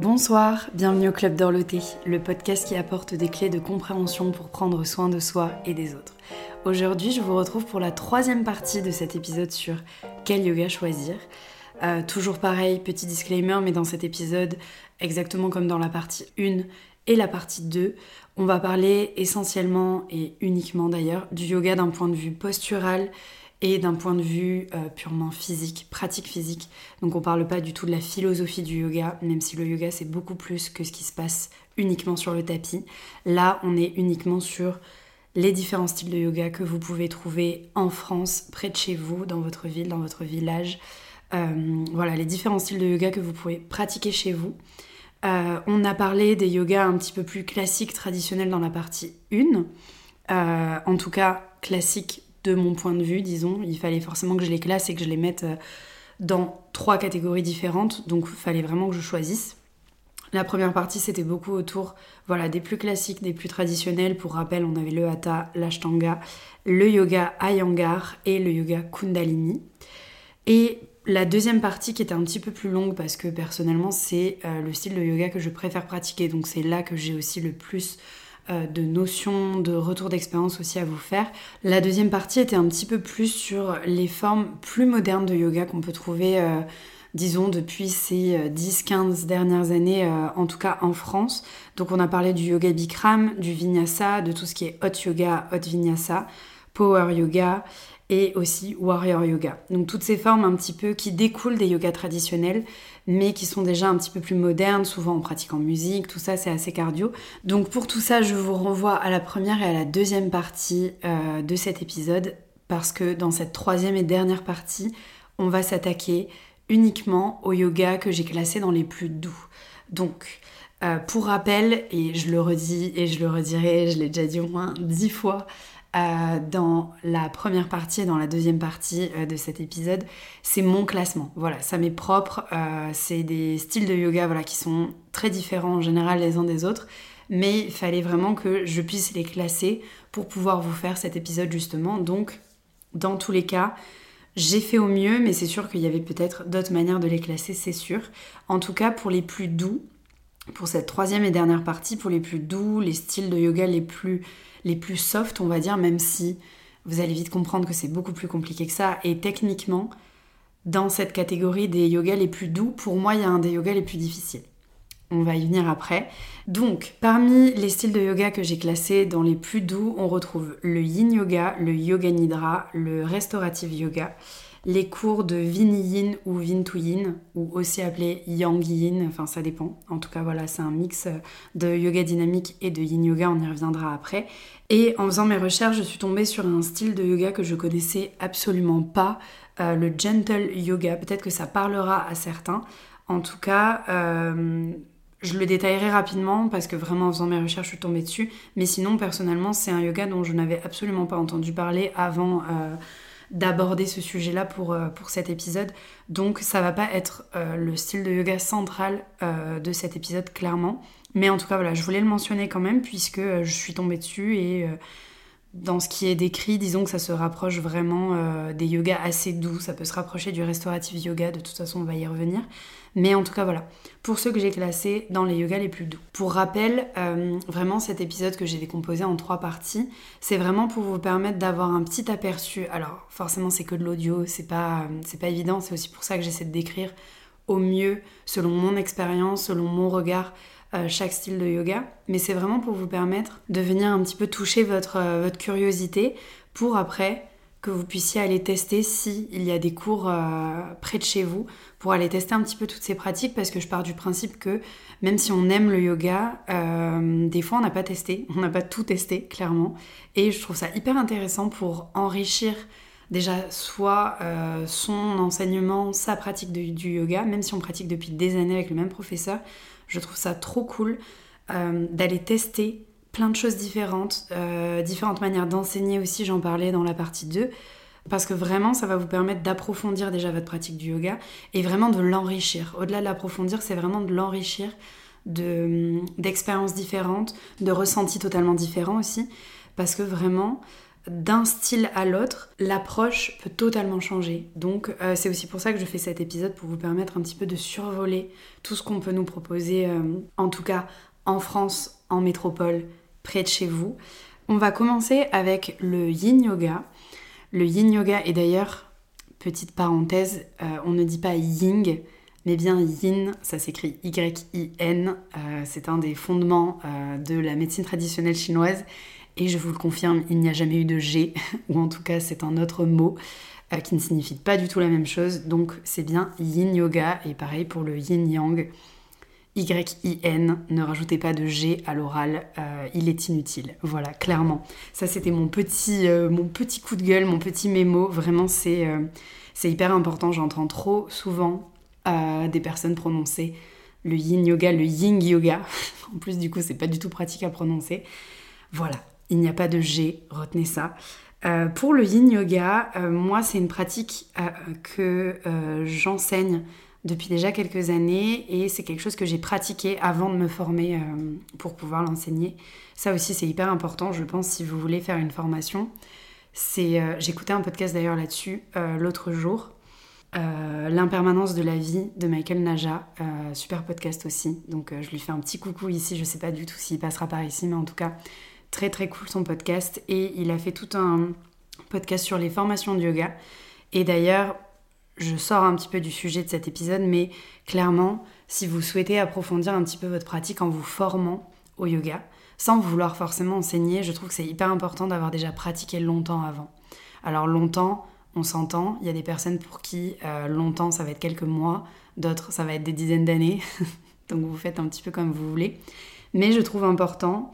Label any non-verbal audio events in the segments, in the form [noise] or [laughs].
Bonsoir, bienvenue au Club d'Orloté, le podcast qui apporte des clés de compréhension pour prendre soin de soi et des autres. Aujourd'hui, je vous retrouve pour la troisième partie de cet épisode sur quel yoga choisir. Euh, toujours pareil, petit disclaimer, mais dans cet épisode, exactement comme dans la partie 1 et la partie 2, on va parler essentiellement et uniquement d'ailleurs du yoga d'un point de vue postural et d'un point de vue euh, purement physique, pratique physique. Donc on parle pas du tout de la philosophie du yoga, même si le yoga c'est beaucoup plus que ce qui se passe uniquement sur le tapis. Là, on est uniquement sur les différents styles de yoga que vous pouvez trouver en France, près de chez vous, dans votre ville, dans votre village. Euh, voilà, les différents styles de yoga que vous pouvez pratiquer chez vous. Euh, on a parlé des yogas un petit peu plus classiques, traditionnels dans la partie 1. en tout cas, classiques de mon point de vue, disons. Il fallait forcément que je les classe et que je les mette euh, dans trois catégories différentes, donc il fallait vraiment que je choisisse. La première partie, c'était beaucoup autour voilà, des plus classiques, des plus traditionnels. Pour rappel, on avait le Hatha, l'Ashtanga, le yoga Iyengar et le yoga Kundalini. Et la deuxième partie qui était un petit peu plus longue parce que personnellement, c'est euh, le style de yoga que je préfère pratiquer. Donc c'est là que j'ai aussi le plus de notions, de retour d'expérience aussi à vous faire. La deuxième partie était un petit peu plus sur les formes plus modernes de yoga qu'on peut trouver, euh, disons, depuis ces 10-15 euh, dernières années, en tout cas en France. Donc on a parlé du yoga Bikram, du Vinyasa, de tout ce qui est hot yoga, hot Vinyasa, power yoga et aussi warrior yoga. Donc toutes ces formes un petit peu qui découlent des yogas traditionnels mais qui sont déjà un petit peu plus modernes, souvent en pratiquant musique, tout ça c'est assez cardio. Donc pour tout ça, je vous renvoie à la première et à la deuxième partie euh, de cet épisode, parce que dans cette troisième et dernière partie, on va s'attaquer uniquement au yoga que j'ai classé dans les plus doux. Donc, euh, pour rappel, et je le redis et je le redirai, je l'ai déjà dit au moins dix fois, euh, dans la première partie et dans la deuxième partie euh, de cet épisode, c'est mon classement. Voilà, ça m'est propre. Euh, c'est des styles de yoga voilà, qui sont très différents en général les uns des autres, mais il fallait vraiment que je puisse les classer pour pouvoir vous faire cet épisode justement. Donc, dans tous les cas, j'ai fait au mieux, mais c'est sûr qu'il y avait peut-être d'autres manières de les classer, c'est sûr. En tout cas, pour les plus doux, pour cette troisième et dernière partie, pour les plus doux, les styles de yoga les plus les plus soft, on va dire, même si vous allez vite comprendre que c'est beaucoup plus compliqué que ça. Et techniquement, dans cette catégorie des yogas les plus doux, pour moi, il y a un des yogas les plus difficiles. On va y venir après. Donc, parmi les styles de yoga que j'ai classés dans les plus doux, on retrouve le yin yoga, le yoga nidra, le restorative yoga, les cours de Vini Yin ou Vin Yin, ou aussi appelé Yang Yin, enfin ça dépend. En tout cas, voilà, c'est un mix de yoga dynamique et de yin yoga, on y reviendra après. Et en faisant mes recherches, je suis tombée sur un style de yoga que je connaissais absolument pas, euh, le gentle yoga. Peut-être que ça parlera à certains. En tout cas, euh, je le détaillerai rapidement parce que vraiment en faisant mes recherches, je suis tombée dessus. Mais sinon, personnellement, c'est un yoga dont je n'avais absolument pas entendu parler avant. Euh, d'aborder ce sujet-là pour, euh, pour cet épisode. Donc ça va pas être euh, le style de yoga central euh, de cet épisode clairement. Mais en tout cas voilà, je voulais le mentionner quand même puisque je suis tombée dessus et dans ce qui est décrit, disons que ça se rapproche vraiment des yogas assez doux. Ça peut se rapprocher du restaurative yoga, de toute façon on va y revenir. Mais en tout cas, voilà, pour ceux que j'ai classés dans les yogas les plus doux. Pour rappel, euh, vraiment cet épisode que j'ai décomposé en trois parties, c'est vraiment pour vous permettre d'avoir un petit aperçu. Alors, forcément, c'est que de l'audio, c'est pas, c'est pas évident, c'est aussi pour ça que j'essaie de décrire au mieux, selon mon expérience, selon mon regard, euh, chaque style de yoga. Mais c'est vraiment pour vous permettre de venir un petit peu toucher votre, euh, votre curiosité pour après que vous puissiez aller tester s'il y a des cours euh, près de chez vous pour aller tester un petit peu toutes ces pratiques parce que je pars du principe que même si on aime le yoga, euh, des fois on n'a pas testé, [laughs] on n'a pas tout testé clairement. Et je trouve ça hyper intéressant pour enrichir déjà soit euh, son enseignement, sa pratique du yoga, même si on pratique depuis des années avec le même professeur, je trouve ça trop cool d'aller tester plein de choses différentes, euh, différentes manières d'enseigner aussi, j'en parlais dans la partie 2, parce que vraiment ça va vous permettre d'approfondir déjà votre pratique du yoga et vraiment de l'enrichir. Au-delà de l'approfondir, c'est vraiment de l'enrichir d'expériences différentes, de ressentis totalement différents aussi, parce que vraiment, d'un style à l'autre, l'approche peut totalement changer. Donc euh, c'est aussi pour ça que je fais cet épisode pour vous permettre un petit peu de survoler tout ce qu'on peut nous proposer, euh, en tout cas en France, en métropole, de chez vous. On va commencer avec le yin yoga. Le yin yoga est d'ailleurs, petite parenthèse, euh, on ne dit pas ying, mais bien yin, ça s'écrit Y-I-N. c'est un des fondements de la médecine traditionnelle chinoise et je vous le confirme, il n'y a jamais eu de G, [laughs] ou en tout cas c'est un autre mot euh, qui ne signifie pas du tout la même chose. Donc c'est bien yin yoga, et pareil pour le yin yang. Y-I-N, ne rajoutez pas de G à l'oral, euh, il est inutile. Voilà, clairement. Ça, c'était mon, petit, euh, mon petit coup de gueule, mon petit mémo. Vraiment, c'est c'est hyper important. J'entends trop souvent des personnes prononcer le yin yoga, le yin yoga. [laughs] en plus, du coup, c'est pas du tout pratique à prononcer. Voilà, il n'y a pas de G, retenez ça. Euh, pour le yin yoga, euh, moi c'est une pratique euh, que j'enseigne depuis déjà quelques années et c'est quelque chose que j'ai pratiqué avant de me former pour pouvoir l'enseigner. Ça aussi c'est hyper important, je pense, si vous voulez faire une formation. C'est, j'écoutais un podcast d'ailleurs là-dessus l'autre jour, L'impermanence de la vie de Michael Naja, super podcast aussi. Donc je lui fais un petit coucou ici, je sais pas du tout s'il passera par ici, mais en tout cas Très très cool son podcast. Et il a fait tout un podcast sur les formations de yoga. Et d'ailleurs, je sors un petit peu du sujet de cet épisode, mais clairement, si vous souhaitez approfondir un petit peu votre pratique en vous formant au yoga, sans vouloir forcément enseigner, je trouve que c'est hyper important d'avoir déjà pratiqué longtemps avant. Alors longtemps, on s'entend, il y a des personnes pour qui euh, longtemps ça va être quelques mois, d'autres ça va être des dizaines d'années, [laughs] donc vous faites un petit peu comme vous voulez. Mais je trouve important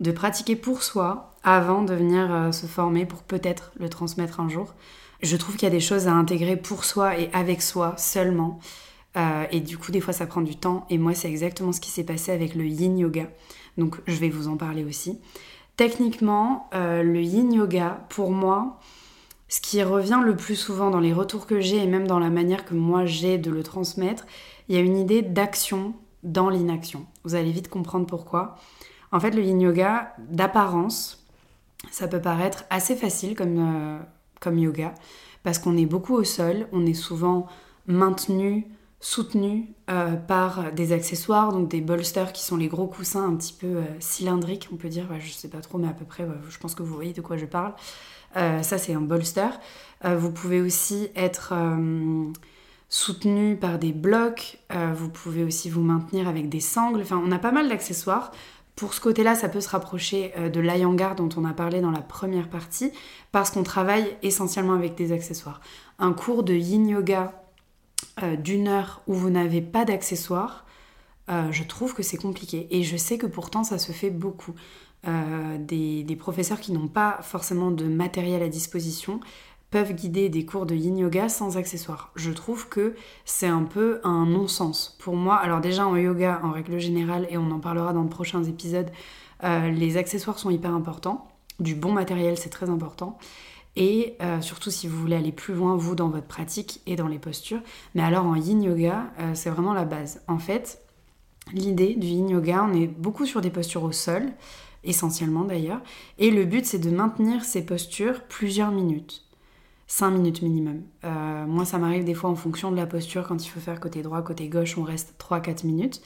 de pratiquer pour soi avant de venir euh, se former pour peut-être le transmettre un jour. Je trouve qu'il y a des choses à intégrer pour soi et avec soi seulement. Euh, et du coup, des fois, ça prend du temps. Et moi, c'est exactement ce qui s'est passé avec le yin yoga. Donc, je vais vous en parler aussi. Techniquement, euh, le yin yoga, pour moi, ce qui revient le plus souvent dans les retours que j'ai et même dans la manière que moi j'ai de le transmettre, il y a une idée d'action dans l'inaction. Vous allez vite comprendre pourquoi. En fait, le yin yoga, d'apparence, ça peut paraître assez facile comme, euh, comme yoga, parce qu'on est beaucoup au sol, on est souvent maintenu, soutenu euh, par des accessoires, donc des bolsters qui sont les gros coussins un petit peu euh, cylindriques, on peut dire, je sais pas trop, mais à peu près, je pense que vous voyez de quoi je parle. ça, c'est un bolster. vous pouvez aussi être soutenu par des blocs, vous pouvez aussi vous maintenir avec des sangles, enfin, on a pas mal d'accessoires pour ce côté-là, ça peut se rapprocher euh, de l'Ayangar dont on a parlé dans la première partie, parce qu'on travaille essentiellement avec des accessoires. Un cours de yin yoga euh, d'une heure où vous n'avez pas d'accessoires, euh, je trouve que c'est compliqué. Et je sais que pourtant ça se fait beaucoup. des, professeurs qui n'ont pas forcément de matériel à disposition peuvent guider des cours de yin yoga sans accessoires. Je trouve que c'est un peu un non-sens pour moi. Alors déjà en yoga, en règle générale, et on en parlera dans de prochains épisodes, euh, les accessoires sont hyper importants. Du bon matériel, c'est très important. Et euh, surtout si vous voulez aller plus loin, vous, dans votre pratique et dans les postures. Mais alors en yin yoga, euh, c'est vraiment la base. En fait, l'idée du yin yoga, on est beaucoup sur des postures au sol, essentiellement d'ailleurs. Et le but, c'est de maintenir ces postures plusieurs minutes. 5 minutes minimum. Euh, moi, ça m'arrive des fois en fonction de la posture, quand il faut faire côté droit, côté gauche, on reste 3-4 minutes.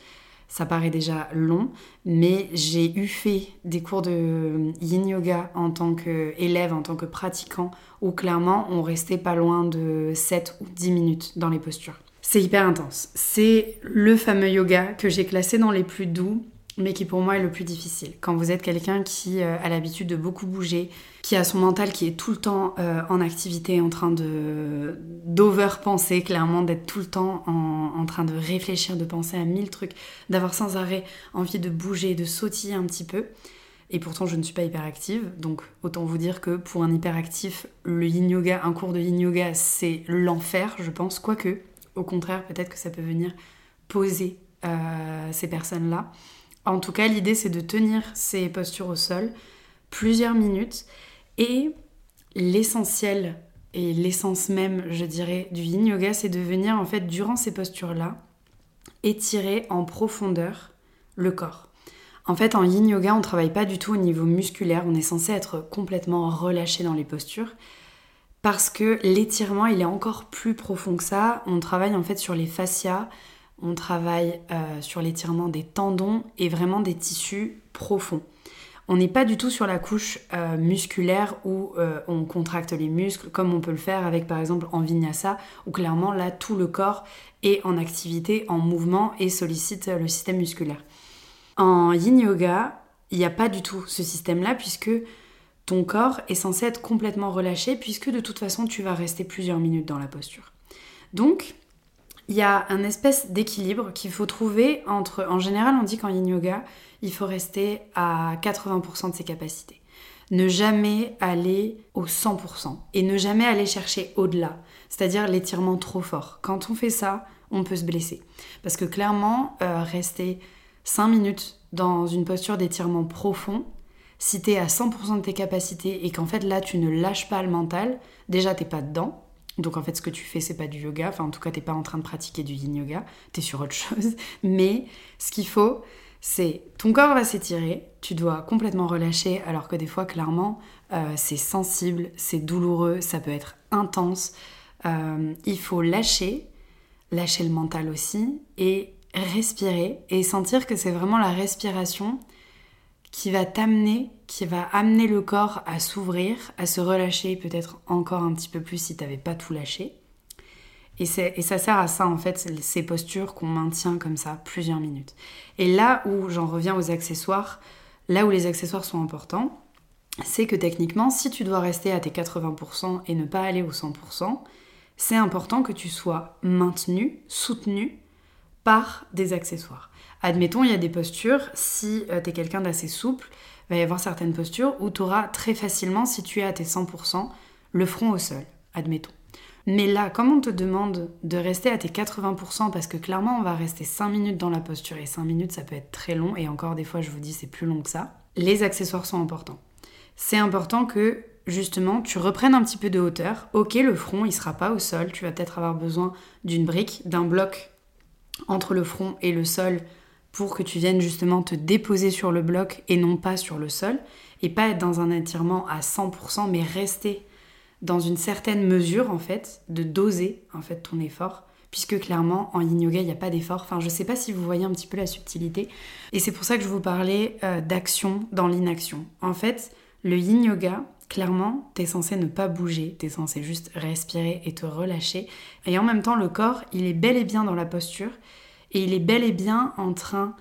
Ça paraît déjà long, mais j'ai eu fait des cours de yin yoga en tant qu'élève, en tant que pratiquant, où clairement on restait pas loin de 7 ou 10 minutes dans les postures. C'est hyper intense. C'est le fameux yoga que j'ai classé dans les plus doux mais qui pour moi est le plus difficile. Quand vous êtes quelqu'un qui euh, a l'habitude de beaucoup bouger, qui a son mental qui est tout le temps euh, en activité, en train de d'over-penser, clairement, d'être tout le temps en, en, train de réfléchir, de penser à mille trucs, d'avoir sans arrêt envie de bouger, de sautiller un petit peu. Et pourtant, je ne suis pas hyperactive, donc autant vous dire que pour un hyperactif, le yin yoga, un cours de yin yoga, c'est l'enfer, je pense. Quoique, au contraire, peut-être que ça peut venir poser euh, ces personnes-là. En tout cas, l'idée c'est de tenir ces postures au sol plusieurs minutes et l'essentiel et l'essence même, je dirais, du yin yoga, c'est de venir en fait durant ces postures-là étirer en profondeur le corps. En fait, en yin yoga, on travaille pas du tout au niveau musculaire, on est censé être complètement relâché dans les postures parce que l'étirement, il est encore plus profond que ça. On travaille en fait sur les fascias, on travaille euh, sur l'étirement des tendons et vraiment des tissus profonds. On n'est pas du tout sur la couche euh, musculaire où euh, on contracte les muscles, comme on peut le faire avec par exemple en vinyasa, où clairement là tout le corps est en activité, en mouvement et sollicite le système musculaire. En yin yoga, il n'y a pas du tout ce système-là puisque ton corps est censé être complètement relâché puisque de toute façon tu vas rester plusieurs minutes dans la posture. Donc, il y a un espèce d'équilibre qu'il faut trouver entre, en général on dit qu'en yin yoga, il faut rester à 80% de ses capacités. Ne jamais aller au 100% et ne jamais aller chercher au-delà, c'est-à-dire l'étirement trop fort. Quand on fait ça, on peut se blesser. Parce que clairement, euh, rester 5 minutes dans une posture d'étirement profond, si tu es à 100% de tes capacités et qu'en fait là tu ne lâches pas le mental, déjà t'es pas dedans. Donc en fait ce que tu fais c'est pas du yoga, enfin en tout cas t'es pas en train de pratiquer du yin yoga, t'es sur autre [laughs] chose. Mais ce qu'il faut c'est ton corps va s'étirer, tu dois complètement relâcher alors que des fois clairement euh, c'est sensible, c'est douloureux, ça peut être intense. Euh, il faut lâcher, lâcher le mental aussi et respirer et sentir que c'est vraiment la respiration qui va t'amener, qui va amener le corps à s'ouvrir, à se relâcher peut-être encore un petit peu plus si tu n'avais pas tout lâché. Et, et, ça sert à ça en fait, ces postures qu'on maintient comme ça plusieurs minutes. Et là où j'en reviens aux accessoires, là où les accessoires sont importants, c'est que techniquement, si tu dois rester à tes 80% et ne pas aller aux 100%, c'est important que tu sois maintenu, soutenu par des accessoires. Admettons, il y a des postures, si euh, tu es quelqu'un d'assez souple, il va y avoir certaines postures où tu auras très facilement, si tu es à tes 100%, le front au sol, admettons. Mais là, comme on te demande de rester à tes 80%, parce que clairement on va rester 5 minutes dans la posture, et 5 minutes ça peut être très long, et encore des fois je vous dis c'est plus long que ça, les accessoires sont importants. C'est important que justement tu reprennes un petit peu de hauteur. Ok, le front il sera pas au sol, tu vas peut-être avoir besoin d'une brique, d'un bloc entre le front et le sol pour que tu viennes justement te déposer sur le bloc et non pas sur le sol, et pas être dans un étirement à 100%, mais rester dans une certaine mesure en fait, de doser en fait ton effort, puisque clairement en yin yoga il n'y a pas d'effort. Enfin, je sais pas si vous voyez un petit peu la subtilité, et c'est pour ça que je vous parlais euh, d'action dans l'inaction. En fait, le yin yoga, clairement, tu es censé ne pas bouger, tu es censé juste respirer et te relâcher, et en même temps le corps, il est bel et bien dans la posture et il est bel et bien en train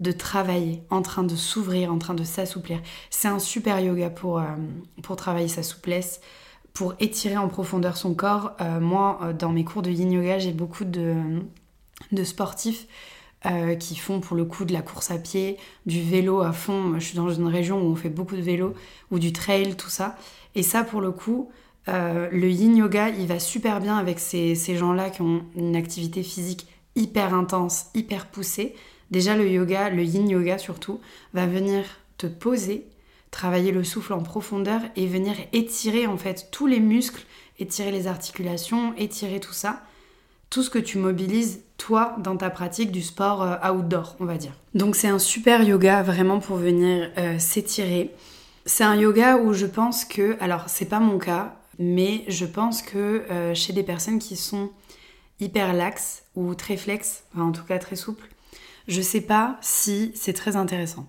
de travailler, en train de s'ouvrir, en train de s'assouplir. C'est un super yoga pour, euh, pour travailler sa souplesse, pour étirer en profondeur son corps. Euh, moi, euh, dans mes cours de yin yoga, j'ai beaucoup de, sportifs qui font pour le coup de la course à pied, du vélo à fond. Je suis dans une région où on fait beaucoup de vélo, ou du trail, tout ça. Et ça, pour le coup, le yin yoga, il va super bien avec ces gens-là qui ont une activité physique hyper intense, hyper poussé, déjà le yoga, le yin yoga surtout, va venir te poser, travailler le souffle en profondeur et venir étirer en fait tous les muscles, étirer les articulations, étirer tout ça, tout ce que tu mobilises toi dans ta pratique du sport euh, outdoor, on va dire. Donc c'est un super yoga vraiment pour venir euh, s'étirer. C'est un yoga où je pense que, alors c'est pas mon cas, mais je pense que euh, chez des personnes qui sont hyper laxe ou très flex, en tout cas très souple, je sais pas si c'est très intéressant.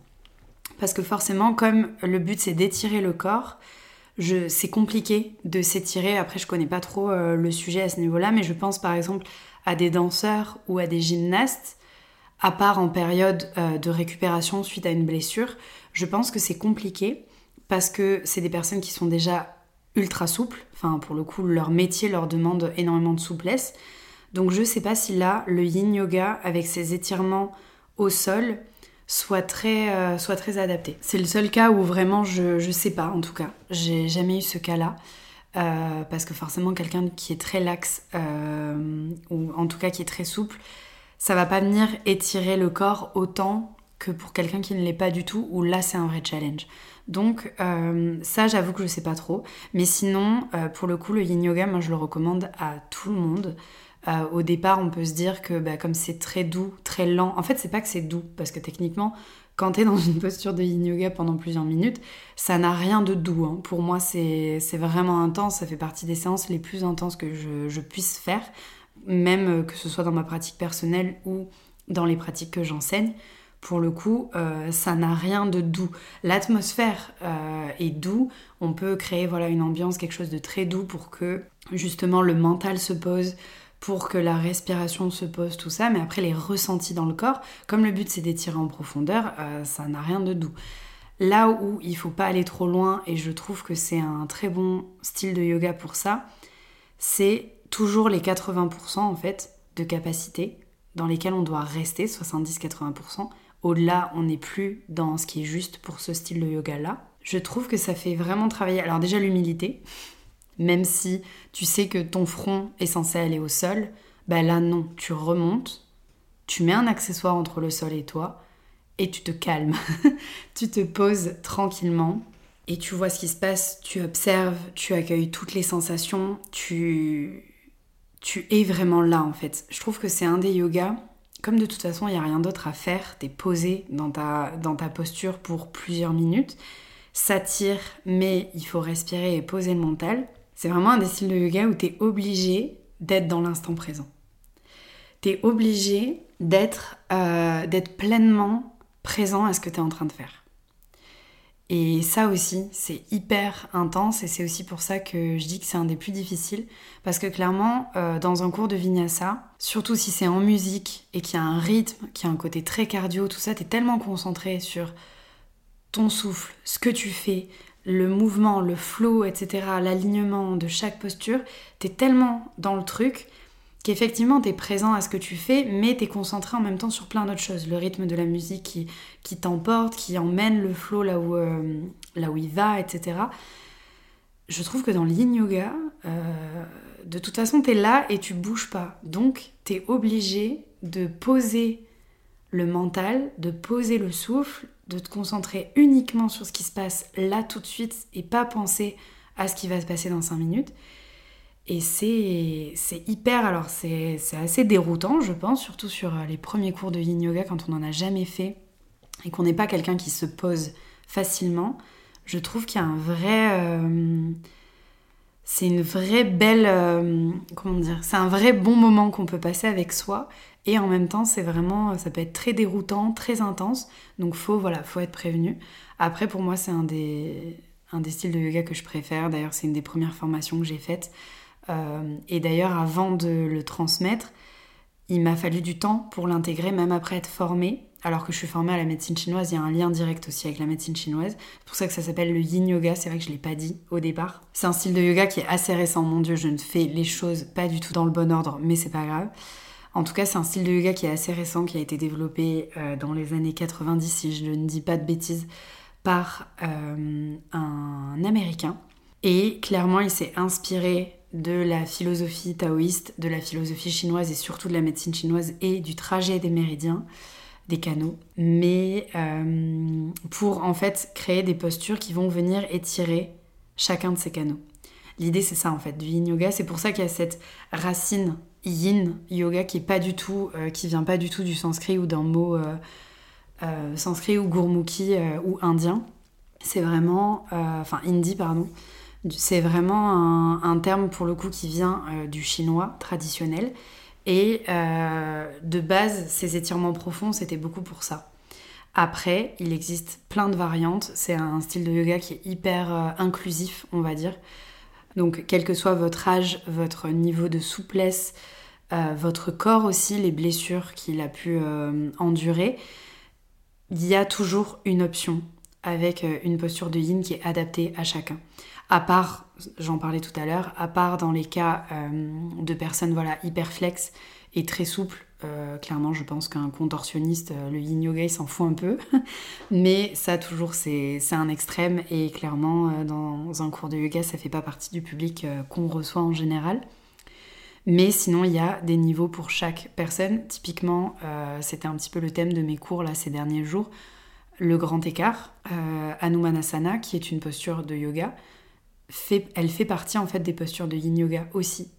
Parce que forcément, comme le but c'est d'étirer le corps, c'est compliqué de s'étirer. Après, je connais pas trop euh, le sujet à ce niveau-là, mais je pense par exemple à des danseurs ou à des gymnastes, à part en période euh, de récupération suite à une blessure, je pense que c'est compliqué parce que c'est des personnes qui sont déjà ultra souples. Enfin, pour le coup, leur métier leur demande énormément de souplesse. Donc je sais pas si là, le yin yoga, avec ses étirements au sol, soit très, euh, adapté. C'est le seul cas où vraiment je, je sais pas, en tout cas. J'ai jamais eu ce cas-là. Euh, parce que forcément, quelqu'un qui est très laxe, euh, ou en tout cas qui est très souple, ça va pas venir étirer le corps autant que pour quelqu'un qui ne l'est pas du tout, où là c'est un vrai challenge. Donc ça j'avoue que je sais pas trop. Mais sinon, pour le coup, le yin yoga, moi je le recommande à tout le monde. Au départ, on peut se dire que bah, comme c'est très doux, très lent, en fait, c'est pas que c'est doux, parce que techniquement, quand tu es dans une posture de yin yoga pendant plusieurs minutes, ça n'a rien de doux. Hein. Pour moi, c'est vraiment intense. Ça fait partie des séances les plus intenses que je, puisse faire, même euh, que ce soit dans ma pratique personnelle ou dans les pratiques que j'enseigne. Pour le coup, euh, ça n'a rien de doux. L'atmosphère euh, est doux. On peut créer voilà une ambiance, quelque chose de très doux pour que justement le mental se pose, pour que la respiration se pose, tout ça, mais après les ressentis dans le corps, comme le but c'est d'étirer en profondeur, euh, ça n'a rien de doux. Là où il faut pas aller trop loin, et je trouve que c'est un très bon style de yoga pour ça, c'est toujours les 80% en fait de capacité dans lesquels on doit rester, 70-80%. Au-delà, on n'est plus dans ce qui est juste pour ce style de yoga là. Je trouve que ça fait vraiment travailler. Alors déjà l'humilité, même si tu sais que ton front est censé aller au sol, bah là non, tu remontes, tu mets un accessoire entre le sol et toi, et tu te calmes. [laughs] tu te poses tranquillement, et tu vois ce qui se passe, tu observes, tu accueilles toutes les sensations, tu, tu es vraiment là en fait. Je trouve que c'est un des yogas, comme de toute façon il n'y a rien d'autre à faire, tu es posé dans ta, dans ta posture pour plusieurs minutes, ça tire, mais il faut respirer et poser le mental. C'est vraiment un des styles de yoga où tu es obligé d'être dans l'instant présent. Tu es obligé euh, d'être pleinement présent à ce que tu es en train de faire. Et ça aussi, c'est hyper intense et c'est aussi pour ça que je dis que c'est un des plus difficiles. Parce que clairement, euh, dans un cours de vinyasa, surtout si c'est en musique et qu'il y a un rythme, qu'il y a un côté très cardio, tout ça, tu es tellement concentré sur ton souffle, ce que tu fais, le mouvement, le flow, etc., l'alignement de chaque posture, t'es tellement dans le truc qu'effectivement t'es présent à ce que tu fais, mais t'es concentré en même temps sur plein d'autres choses. Le rythme de la musique qui, qui t'emporte, qui emmène le flow là où, euh, là où il va, etc. Je trouve que dans l'yin yoga, euh, de toute façon t'es là et tu bouges pas. Donc t'es obligé de poser le mental, de poser le souffle, de te concentrer uniquement sur ce qui se passe là tout de suite et pas penser à ce qui va se passer dans 5 minutes. Et c'est hyper, alors c'est assez déroutant, je pense, surtout sur les premiers cours de yin yoga quand on n'en a jamais fait et qu'on n'est pas quelqu'un qui se pose facilement. Je trouve qu'il y a un vrai. Euh, c'est une vraie belle. Euh, comment dire C'est un vrai bon moment qu'on peut passer avec soi et en même temps, c'est vraiment, ça peut être très déroutant, très intense. Donc faut, voilà, faut être prévenu. Après, pour moi, c'est un des, un des styles de yoga que je préfère. D'ailleurs, c'est une des premières formations que j'ai faites. Euh, et d'ailleurs, avant de le transmettre, il m'a fallu du temps pour l'intégrer, même après être formée. Alors que je suis formée à la médecine chinoise, il y a un lien direct aussi avec la médecine chinoise. C'est pour ça que ça s'appelle le yin yoga. C'est vrai que je ne l'ai pas dit au départ. C'est un style de yoga qui est assez récent. Mon Dieu, je ne fais les choses pas du tout dans le bon ordre, mais c'est pas grave. En tout cas, c'est un style de yoga qui est assez récent, qui a été développé euh, dans les années 90, si je ne dis pas de bêtises, par euh, un Américain. Et clairement, il s'est inspiré de la philosophie taoïste, de la philosophie chinoise et surtout de la médecine chinoise et du trajet des méridiens, des canaux, mais euh, pour en fait créer des postures qui vont venir étirer chacun de ces canaux. L'idée c'est ça en fait du yin yoga, c'est pour ça qu'il y a cette racine yin yoga qui est pas du tout, euh, qui vient pas du tout du sanskrit ou d'un mot euh, sanskrit ou gurmukhi ou indien. C'est vraiment, enfin hindi pardon. C'est vraiment un, terme pour le coup qui vient du chinois traditionnel. Et de base, ces étirements profonds, c'était beaucoup pour ça. Après, il existe plein de variantes. C'est un style de yoga qui est hyper inclusif, on va dire. Donc, quel que soit votre âge, votre niveau de souplesse, euh, votre corps aussi, les blessures qu'il a pu euh, endurer, il y a toujours une option avec euh, une posture de yin qui est adaptée à chacun. À part, j'en parlais tout à l'heure, à part dans les cas de personnes voilà hyper flex et très souples, clairement, je pense qu'un contorsionniste, le yin yoga, il s'en fout un peu. [laughs] Mais ça, toujours, c'est un extrême. Et clairement, dans un cours de yoga, ça fait pas partie du public qu'on reçoit en général. Mais sinon, il y a des niveaux pour chaque personne. Typiquement, euh, c'était un petit peu le thème de mes cours là ces derniers jours. Le grand écart, euh, Anumanasana, qui est une posture de yoga, fait, elle fait partie en fait des postures de yin yoga aussi.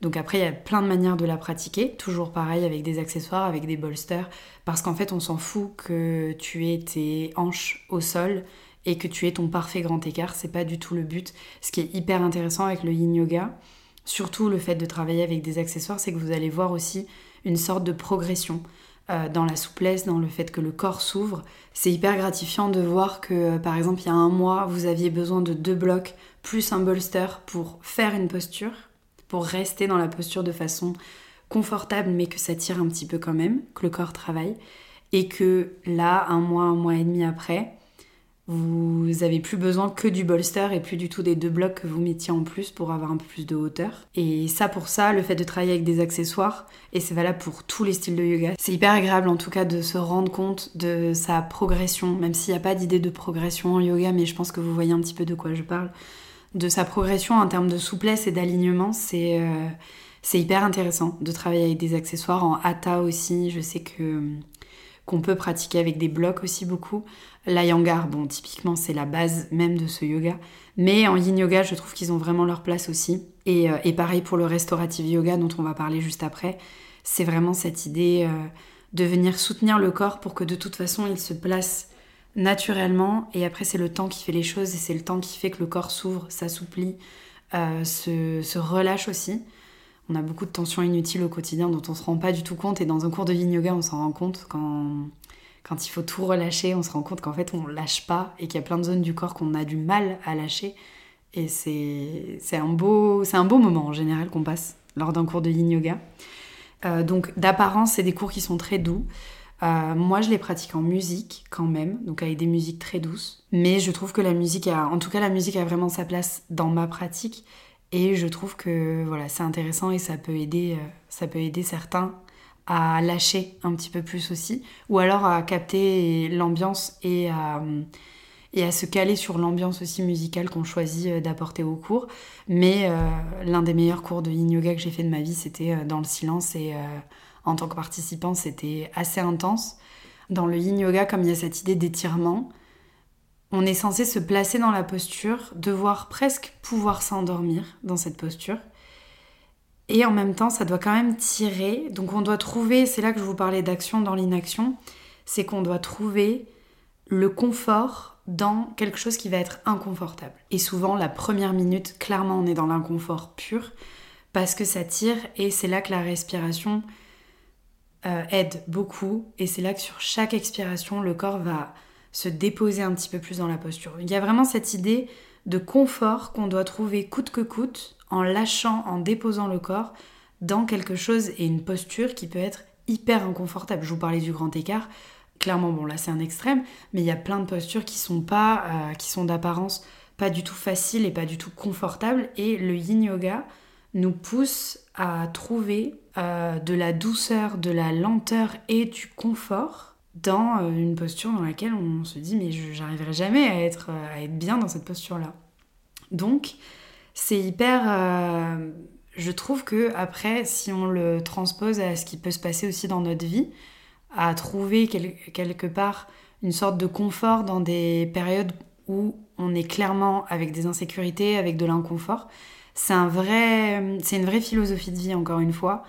Donc après, il y a plein de manières de la pratiquer, toujours pareil avec des accessoires, avec des bolsters, parce qu'en fait, on s'en fout que tu aies tes hanches au sol et que tu aies ton parfait grand écart, c'est pas du tout le but. Ce qui est hyper intéressant avec le yin yoga, surtout le fait de travailler avec des accessoires, c'est que vous allez voir aussi une sorte de progression. Euh, dans la souplesse, dans le fait que le corps s'ouvre. C'est hyper gratifiant de voir que, euh, par exemple, il y a un mois, vous aviez besoin de deux blocs plus un bolster pour faire une posture, pour rester dans la posture de façon confortable, mais que ça tire un petit peu quand même, que le corps travaille. Et que là, un mois, un mois et demi après, vous avez plus besoin que du bolster et plus du tout des deux blocs que vous mettiez en plus pour avoir un peu plus de hauteur. Et ça pour ça, le fait de travailler avec des accessoires, et c'est valable pour tous les styles de yoga, c'est hyper agréable en tout cas de se rendre compte de sa progression, même s'il n'y a pas d'idée de progression en yoga, mais je pense que vous voyez un petit peu de quoi je parle. De sa progression en termes de souplesse et d'alignement, c'est euh, hyper intéressant de travailler avec des accessoires en hatha aussi. Je sais que qu'on peut pratiquer avec des blocs aussi beaucoup. L'Ayangar, bon, typiquement, c'est la base même de ce yoga. Mais en yin yoga, je trouve qu'ils ont vraiment leur place aussi. Et, euh, pareil pour le restorative yoga dont on va parler juste après. C'est vraiment cette idée euh, de venir soutenir le corps pour que de toute façon il se place naturellement. Et après, c'est le temps qui fait les choses et c'est le temps qui fait que le corps s'ouvre, s'assouplit, euh, se relâche aussi on a beaucoup de tensions inutiles au quotidien dont on se rend pas du tout compte. Et dans un cours de yin yoga, on s'en rend compte quand, quand il faut tout relâcher, on se rend compte qu'en fait on lâche pas et qu'il y a plein de zones du corps qu'on a du mal à lâcher. Et c'est un, beau, un beau moment en général qu'on passe lors d'un cours de yin yoga. Euh, donc d'apparence, c'est des cours qui sont très doux. Euh, moi, je les pratique en musique quand même, donc avec des musiques très douces. Mais je trouve que la musique en tout cas, la musique a vraiment sa place dans ma pratique et je trouve que voilà, c'est intéressant et ça peut aider, euh, ça peut aider certains à lâcher un petit peu plus aussi, ou alors à capter l'ambiance et à, et à se caler sur l'ambiance aussi musicale qu'on choisit euh, d'apporter au cours. Mais euh, l'un des meilleurs cours de yin yoga que j'ai fait de ma vie, c'était dans le silence et en tant que participant, c'était assez intense. Dans le yin yoga, comme il y a cette idée d'étirement, on est censé se placer dans la posture, devoir presque pouvoir s'endormir dans cette posture. Et en même temps, ça doit quand même tirer. Donc on doit trouver, c'est là que je vous parlais d'action dans l'inaction, c'est qu'on doit trouver le confort dans quelque chose qui va être inconfortable. Et souvent, la première minute, clairement, on est dans l'inconfort pur parce que ça tire et c'est là que la respiration euh, aide beaucoup. Et c'est là que sur chaque expiration, le corps va se déposer un petit peu plus dans la posture. Il y a vraiment cette idée de confort qu'on doit trouver coûte que coûte en lâchant, en déposant le corps dans quelque chose et une posture qui peut être hyper inconfortable. Je vous parlais du grand écart. Clairement, bon là c'est un extrême, mais il y a plein de postures qui sont pas, euh, qui sont d'apparence pas du tout faciles et pas du tout confortables. Et le yin yoga nous pousse à trouver euh, de la douceur, de la lenteur et du confort dans euh, une posture dans laquelle on se dit mais j'arriverai jamais à être, euh, à être bien dans cette posture-là. Donc c'est hyper... Euh, je trouve que après, si on le transpose à ce qui peut se passer aussi dans notre vie, à trouver quelque part une sorte de confort dans des périodes où on est clairement avec des insécurités, avec de l'inconfort, c'est un vrai, c'est une vraie philosophie de vie encore une fois.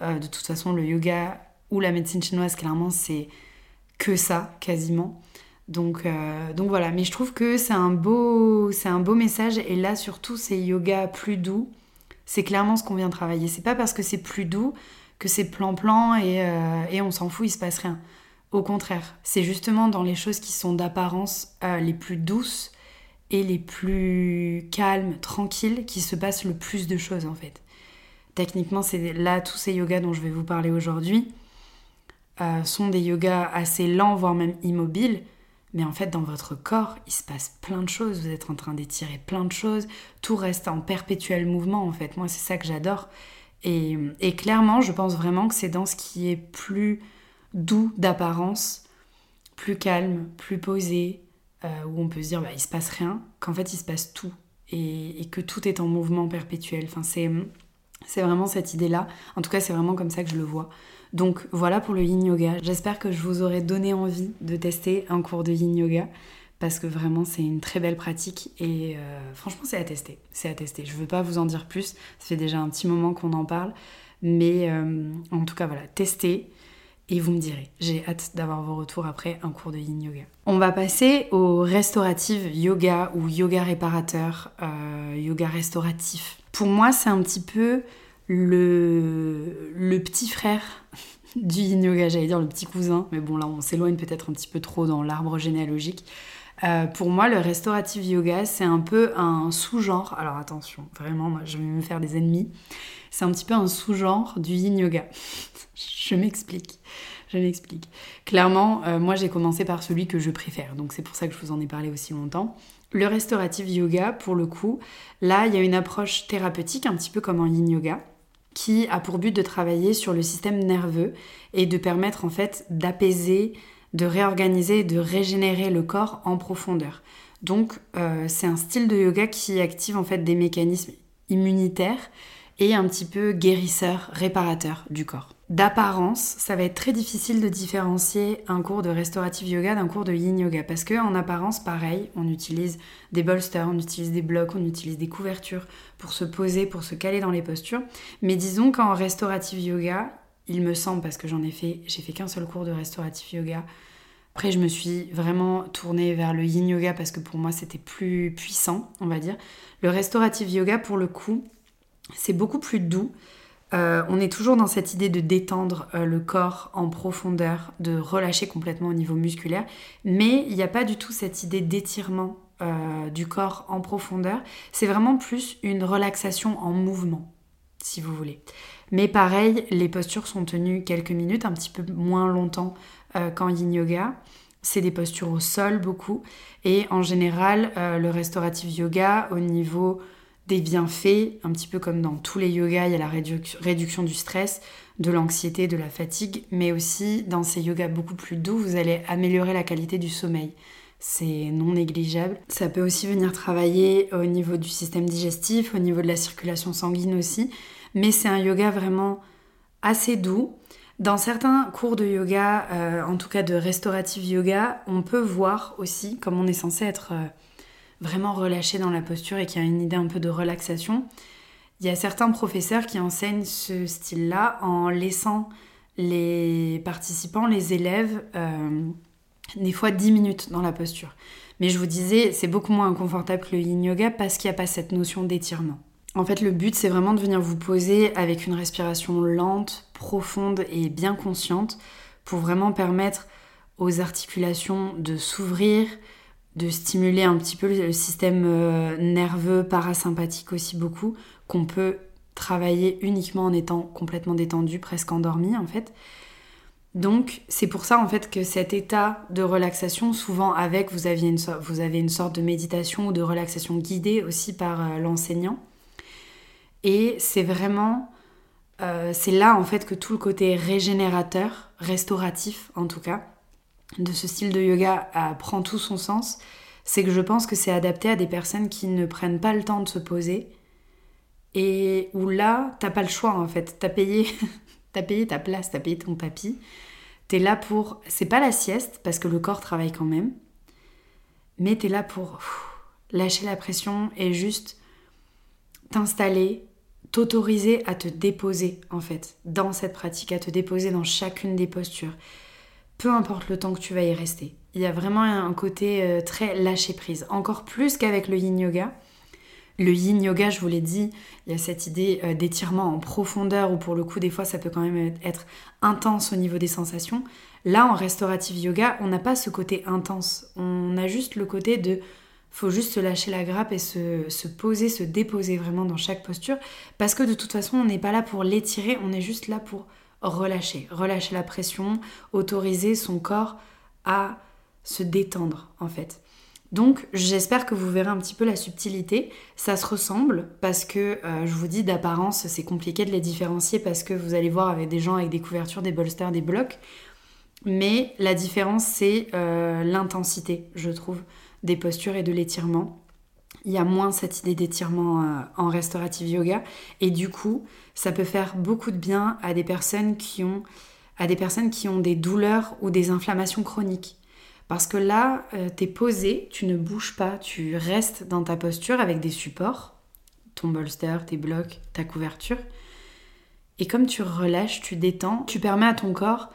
de toute façon, le yoga ou la médecine chinoise, clairement, c'est que ça quasiment. Donc, euh, donc voilà, mais je trouve que c'est un beau, c'est un beau message. Et là, surtout, ces yoga plus doux, c'est clairement ce qu'on vient travailler. C'est pas parce que c'est plus doux que c'est plan-plan et, euh, et, on s'en fout, il se passe rien. Au contraire, c'est justement dans les choses qui sont d'apparence euh, les plus douces et les plus calmes, tranquilles, qui se passe le plus de choses en fait. Techniquement, c'est là tous ces yogas dont je vais vous parler aujourd'hui euh, sont des yogas assez lents, voire même immobiles. Mais en fait, dans votre corps, il se passe plein de choses. Vous êtes en train d'étirer plein de choses. Tout reste en perpétuel mouvement, en fait. Moi, c'est ça que j'adore. Et, clairement, je pense vraiment que c'est dans ce qui est plus doux d'apparence, plus calme, plus posé, euh, où on peut se dire, bah, il se passe rien, qu'en fait, il se passe tout. Et, et, que tout est en mouvement perpétuel. Enfin, c'est, c'est vraiment cette idée-là. En tout cas, c'est vraiment comme ça que je le vois. Donc voilà pour le yin yoga. J'espère que je vous aurai donné envie de tester un cours de yin yoga parce que vraiment c'est une très belle pratique et euh, franchement c'est à tester. C'est à tester. Je veux pas vous en dire plus, ça fait déjà un petit moment qu'on en parle, mais euh, en tout cas voilà, testez et vous me direz. J'ai hâte d'avoir vos retours après un cours de yin yoga. On va passer au restaurative yoga ou yoga réparateur, euh, yoga restauratif. Pour moi c'est un petit peu le, petit frère du yin yoga, j'allais dire le petit cousin, mais bon là on s'éloigne peut-être un petit peu trop dans l'arbre généalogique. Euh, pour moi, le restaurative yoga, c'est un peu un sous-genre. Alors attention, vraiment, moi, je vais me faire des ennemis. C'est un petit peu un sous-genre du yin yoga. [laughs] je m'explique. Je m'explique. Clairement, euh, moi, j'ai commencé par celui que je préfère. Donc c'est pour ça que je vous en ai parlé aussi longtemps. Le restaurative yoga, pour le coup, là, il y a une approche thérapeutique, un petit peu comme en yin yoga qui a pour but de travailler sur le système nerveux et de permettre en fait d'apaiser de réorganiser de régénérer le corps en profondeur. Donc euh, c'est un style de yoga qui active en fait des mécanismes immunitaires et un petit peu guérisseur, réparateur du corps. D'apparence, ça va être très difficile de différencier un cours de restaurative yoga d'un cours de yin yoga parce que en apparence, pareil, on utilise des bolsters, on utilise des blocs, on utilise des couvertures pour se poser, pour se caler dans les postures. Mais disons qu'en restaurative yoga, il me semble parce que j'en ai fait, j'ai fait qu'un seul cours de restaurative yoga, après, je me suis vraiment tournée vers le yin yoga parce que pour moi, c'était plus puissant, on va dire. Le restaurative yoga, pour le coup, c'est beaucoup plus doux. Euh, on est toujours dans cette idée de détendre euh, le corps en profondeur, de relâcher complètement au niveau musculaire, mais il n'y a pas du tout cette idée d'étirement euh, du corps en profondeur. C'est vraiment plus une relaxation en mouvement, si vous voulez. Mais pareil, les postures sont tenues quelques minutes, un petit peu moins longtemps qu'en yin yoga. C'est des postures au sol beaucoup. Et en général, le restaurative yoga, au niveau des bienfaits, un petit peu comme dans tous les yogas, il y a la réduction du stress, de l'anxiété, de la fatigue, mais aussi dans ces yogas beaucoup plus doux, vous allez améliorer la qualité du sommeil. C'est non négligeable. Ça peut aussi venir travailler au niveau du système digestif, au niveau de la circulation sanguine aussi, mais c'est un yoga vraiment assez doux dans certains cours de yoga, euh, en tout cas de restaurative yoga, on peut voir aussi, comme on est censé être euh, vraiment relâché dans la posture et qu'il y a une idée un peu de relaxation, il y a certains professeurs qui enseignent ce style-là en laissant les participants, les élèves, euh, des fois 10 minutes dans la posture. Mais je vous disais, c'est beaucoup moins inconfortable que le yin yoga parce qu'il n'y a pas cette notion d'étirement. En fait, le but, c'est vraiment de venir vous poser avec une respiration lente, profonde et bien consciente pour vraiment permettre aux articulations de s'ouvrir, de stimuler un petit peu le système euh, nerveux parasympathique aussi beaucoup, qu'on peut travailler uniquement en étant complètement détendu, presque endormi en fait. Donc c'est pour ça en fait que cet état de relaxation, souvent avec, vous, aviez une, vous avez une sorte de méditation ou de relaxation guidée aussi par euh, l'enseignant, et c'est vraiment, euh, c'est là en fait que tout le côté régénérateur, restauratif en tout cas, de ce style de yoga prend tout son sens. C'est que je pense que c'est adapté à des personnes qui ne prennent pas le temps de se poser et où là, t'as pas le choix en fait. T'as payé, [laughs] as payé ta place, t'as payé ton tapis. T'es là pour. C'est pas la sieste parce que le corps travaille quand même, mais t'es là pour lâcher la pression et juste t'installer, t'autoriser à te déposer en fait dans cette pratique, à te déposer dans chacune des postures, peu importe le temps que tu vas y rester. Il y a vraiment un côté euh, très lâcher prise, encore plus qu'avec le yin yoga. Le yin yoga, je vous l'ai dit, il y a cette idée euh, d'étirement en profondeur où pour le coup des fois ça peut quand même être intense au niveau des sensations. Là en restaurative yoga, on n'a pas ce côté intense, on a juste le côté de faut juste se lâcher la grappe et se, poser, se déposer vraiment dans chaque posture. Parce que de toute façon, on n'est pas là pour l'étirer, on est juste là pour relâcher. Relâcher la pression, autoriser son corps à se détendre en fait. Donc j'espère que vous verrez un petit peu la subtilité. Ça se ressemble parce que euh, je vous dis d'apparence c'est compliqué de les différencier parce que vous allez voir avec des gens avec des couvertures, des bolsters, des blocs. Mais la différence c'est euh, l'intensité je trouve des postures et de l'étirement. Il y a moins cette idée d'étirement euh, en restaurative yoga et du coup, ça peut faire beaucoup de bien à des personnes qui ont à des personnes qui ont des douleurs ou des inflammations chroniques. Parce que là, tu t'es posé, tu ne bouges pas, tu restes dans ta posture avec des supports, ton bolster, tes blocs, ta couverture. Et comme tu relâches, tu détends, tu permets à ton corps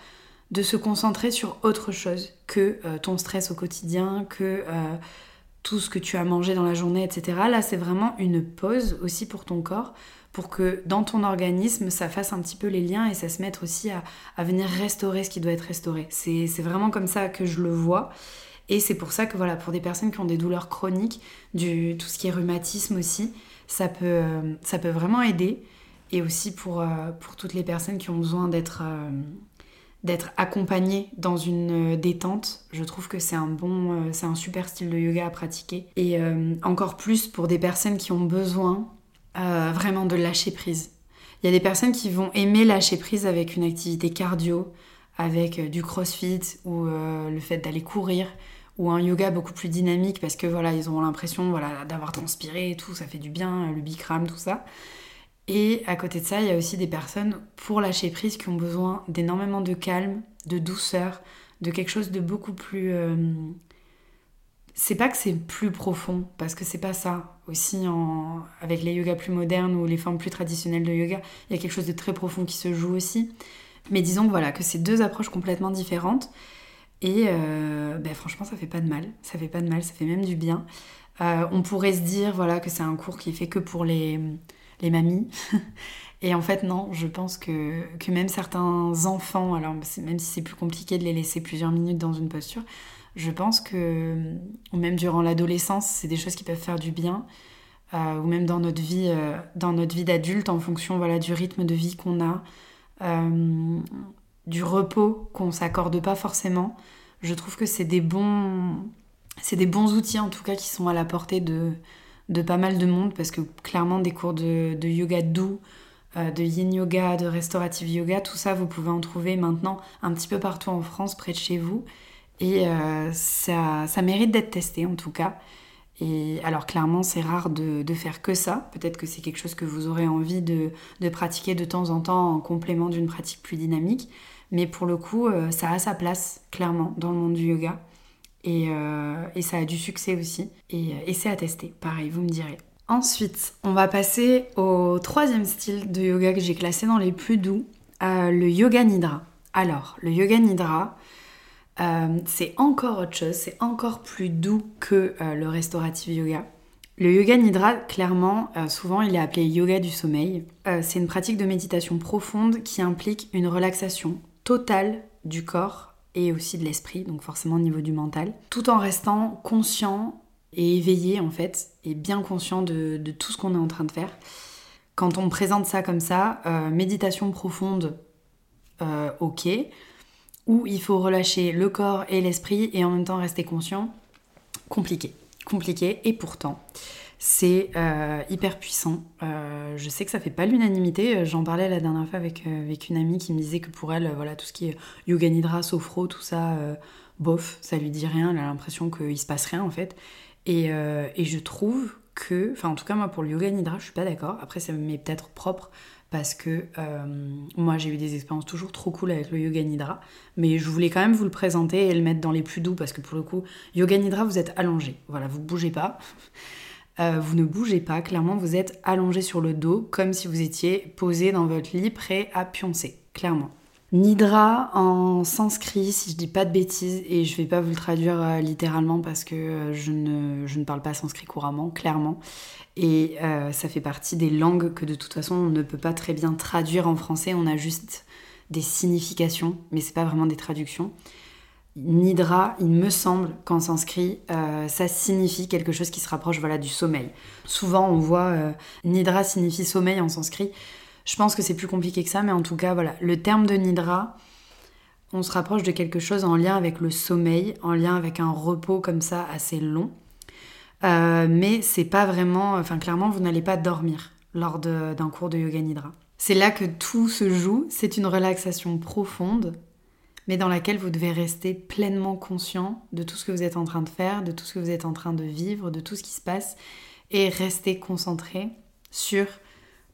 de se concentrer sur autre chose que euh, ton stress au quotidien, que euh, tout ce que tu as mangé dans la journée, etc. Là, c'est vraiment une pause aussi pour ton corps, pour que dans ton organisme, ça fasse un petit peu les liens et ça se mette aussi à, venir restaurer ce qui doit être restauré. C'est vraiment comme ça que je le vois. Et c'est pour ça que voilà, pour des personnes qui ont des douleurs chroniques, du, tout ce qui est rhumatisme aussi, ça peut, euh, ça peut vraiment aider. Et aussi pour, pour toutes les personnes qui ont besoin d'être d'être accompagné dans une euh, détente. Je trouve que c'est un bon, euh, c'est un super style de yoga à pratiquer. Et euh, encore plus pour des personnes qui ont besoin vraiment de lâcher prise. Il y a des personnes qui vont aimer lâcher prise avec une activité cardio, avec du crossfit ou le fait d'aller courir ou un yoga beaucoup plus dynamique parce que voilà, ils ont l'impression voilà, d'avoir transpiré et tout, ça fait du bien, le bikram, tout ça. Et à côté de ça, il y a aussi des personnes pour lâcher prise qui ont besoin d'énormément de calme, de douceur, de quelque chose de beaucoup plus. Euh, c'est pas que c'est plus profond, parce que c'est pas ça. Aussi, en... avec les yogas plus modernes ou les formes plus traditionnelles de yoga, il y a quelque chose de très profond qui se joue aussi. Mais disons que voilà, que c'est deux approches complètement différentes. Et euh, ben, franchement, ça fait pas de mal. Ça fait pas de mal, ça fait même du bien. Euh, on pourrait se dire voilà, que c'est un cours qui est fait que pour les les mamies. [laughs] Et en fait, non, je pense que, même certains enfants, alors même si c'est plus compliqué de les laisser plusieurs minutes dans une posture, je pense que, même durant l'adolescence, c'est des choses qui peuvent faire du bien, euh, ou même dans notre vie, euh, dans notre vie d'adulte, en fonction voilà, du rythme de vie qu'on a, euh, du repos qu'on s'accorde pas forcément. Je trouve que c'est des bons, c'est des bons outils en tout cas qui sont à la portée de, de pas mal de monde parce que clairement des cours de, yoga doux, euh, de yin yoga, de restaurative yoga, tout ça vous pouvez en trouver maintenant un petit peu partout en France, près de chez vous. Et euh, ça, ça, mérite d'être testé en tout cas. Et alors clairement c'est rare de, faire que ça. Peut-être que c'est quelque chose que vous aurez envie de, pratiquer de temps en temps en complément d'une pratique plus dynamique. Mais pour le coup, euh, ça a sa place clairement dans le monde du yoga. Euh, et, ça a du succès aussi. Et, euh, et c'est à tester, pareil, vous me direz. Ensuite, on va passer au troisième style de yoga que j'ai classé dans les plus doux, euh, le yoga nidra. Alors, le yoga nidra, c'est encore autre chose, c'est encore plus doux que le restaurative yoga. Le yoga nidra, clairement, souvent il est appelé yoga du sommeil. c'est une pratique de méditation profonde qui implique une relaxation totale du corps et aussi de l'esprit, donc forcément au niveau du mental, tout en restant conscient et éveillé en fait, et bien conscient de, tout ce qu'on est en train de faire. Quand on présente ça comme ça, euh, méditation profonde, euh, ok, où il faut relâcher le corps et l'esprit et en même temps rester conscient, compliqué, compliqué, et pourtant, c'est euh, hyper puissant. Euh, je sais que ça fait pas l'unanimité. Euh, j'en parlais la dernière fois avec, une amie qui me disait que pour elle, voilà, tout ce qui est yoga nidra, sophro, tout ça, bof, ça lui dit rien. Elle a l'impression qu'il se passe rien en fait. Et, et, je trouve que, enfin en tout cas moi pour le yoga nidra, je suis pas d'accord. Après ça m'est peut-être propre parce que moi j'ai eu des expériences toujours trop cool avec le yoga nidra, mais je voulais quand même vous le présenter et le mettre dans les plus doux parce que pour le coup, yoga nidra, vous êtes allongé, voilà, vous bougez pas. Euh, vous ne bougez pas, clairement vous êtes allongé sur le dos comme si vous étiez posé dans votre lit prêt à pioncer, clairement. Nidra en sanskrit, si je dis pas de bêtises, et je vais pas vous le traduire euh, littéralement parce que euh, je, ne, je, ne, parle pas sanskrit couramment, clairement. Et ça fait partie des langues que de toute façon on ne peut pas très bien traduire en français, on a juste des significations, mais c'est pas vraiment des traductions. Nidra, il me semble qu'en sanskrit, euh, ça signifie quelque chose qui se rapproche voilà, du sommeil. Souvent, on voit euh, Nidra signifie sommeil en sanskrit. Je pense que c'est plus compliqué que ça, mais en tout cas, voilà, le terme de Nidra, on se rapproche de quelque chose en lien avec le sommeil, en lien avec un repos comme ça assez long. Euh, mais c'est pas vraiment, enfin clairement, vous n'allez pas dormir lors d'un cours de yoga nidra. C'est là que tout se joue, c'est une relaxation profonde mais dans laquelle vous devez rester pleinement conscient de tout ce que vous êtes en train de faire, de tout ce que vous êtes en train de vivre, de tout ce qui se passe, et rester concentré sur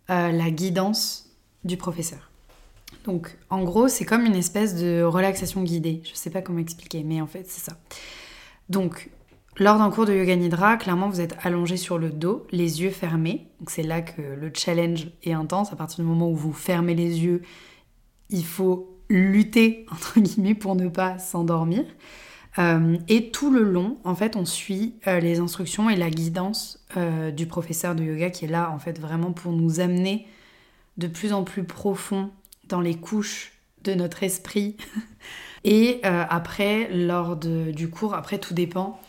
euh, la guidance du professeur. Donc en gros, c'est comme une espèce de relaxation guidée. Je sais pas comment expliquer, mais en fait, c'est ça. Donc lors d'un cours de yoga nidra, clairement, vous êtes allongé sur le dos, les yeux fermés. Donc c'est là que le challenge est intense. À partir du moment où vous fermez les yeux, il faut lutter [laughs] entre guillemets pour ne pas s'endormir. Euh, et tout le long, en fait, on suit euh, les instructions et la guidance euh, du professeur de yoga qui est là, en fait, vraiment pour nous amener de plus en plus profond dans les couches de notre esprit. [laughs] et après, lors du cours, après, tout dépend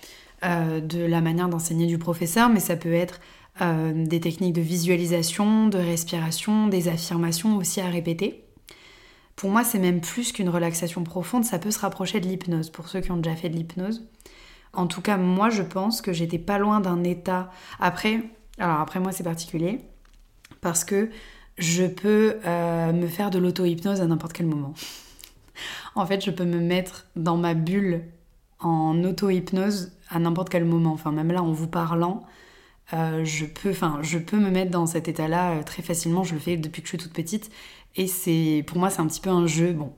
de la manière d'enseigner du professeur, mais ça peut être des techniques de visualisation, de respiration, des affirmations aussi à répéter. Pour moi, c'est même plus qu'une relaxation profonde, ça peut se rapprocher de l'hypnose, pour ceux qui ont déjà fait de l'hypnose. En tout cas, moi, je pense que j'étais pas loin d'un état. Après, alors après, moi, c'est particulier, parce que je peux euh, me faire de l'auto-hypnose à n'importe quel moment. [laughs] en fait, je peux me mettre dans ma bulle en auto-hypnose à n'importe quel moment. Enfin, même là, en vous parlant, euh, je, peux, je peux me mettre dans cet état-là euh, très facilement. Je le fais depuis que je suis toute petite. Et c'est, pour moi, c'est un petit peu un jeu. Bon,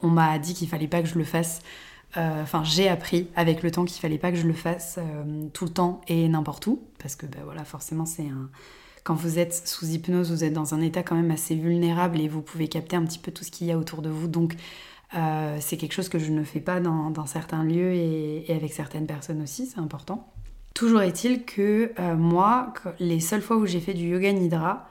on m'a dit qu'il fallait pas que je le fasse. Euh, enfin, j'ai appris avec le temps qu'il fallait pas que je le fasse euh, tout le temps et n'importe où, parce que ben voilà, forcément, c'est. Quand vous êtes sous hypnose, vous êtes dans un état quand même assez vulnérable et vous pouvez capter un petit peu tout ce qu'il y a autour de vous. Donc, euh, c'est quelque chose que je ne fais pas dans, certains lieux et, et, avec certaines personnes aussi, c'est important. Toujours est-il que moi, les seules fois où j'ai fait du yoga nidra,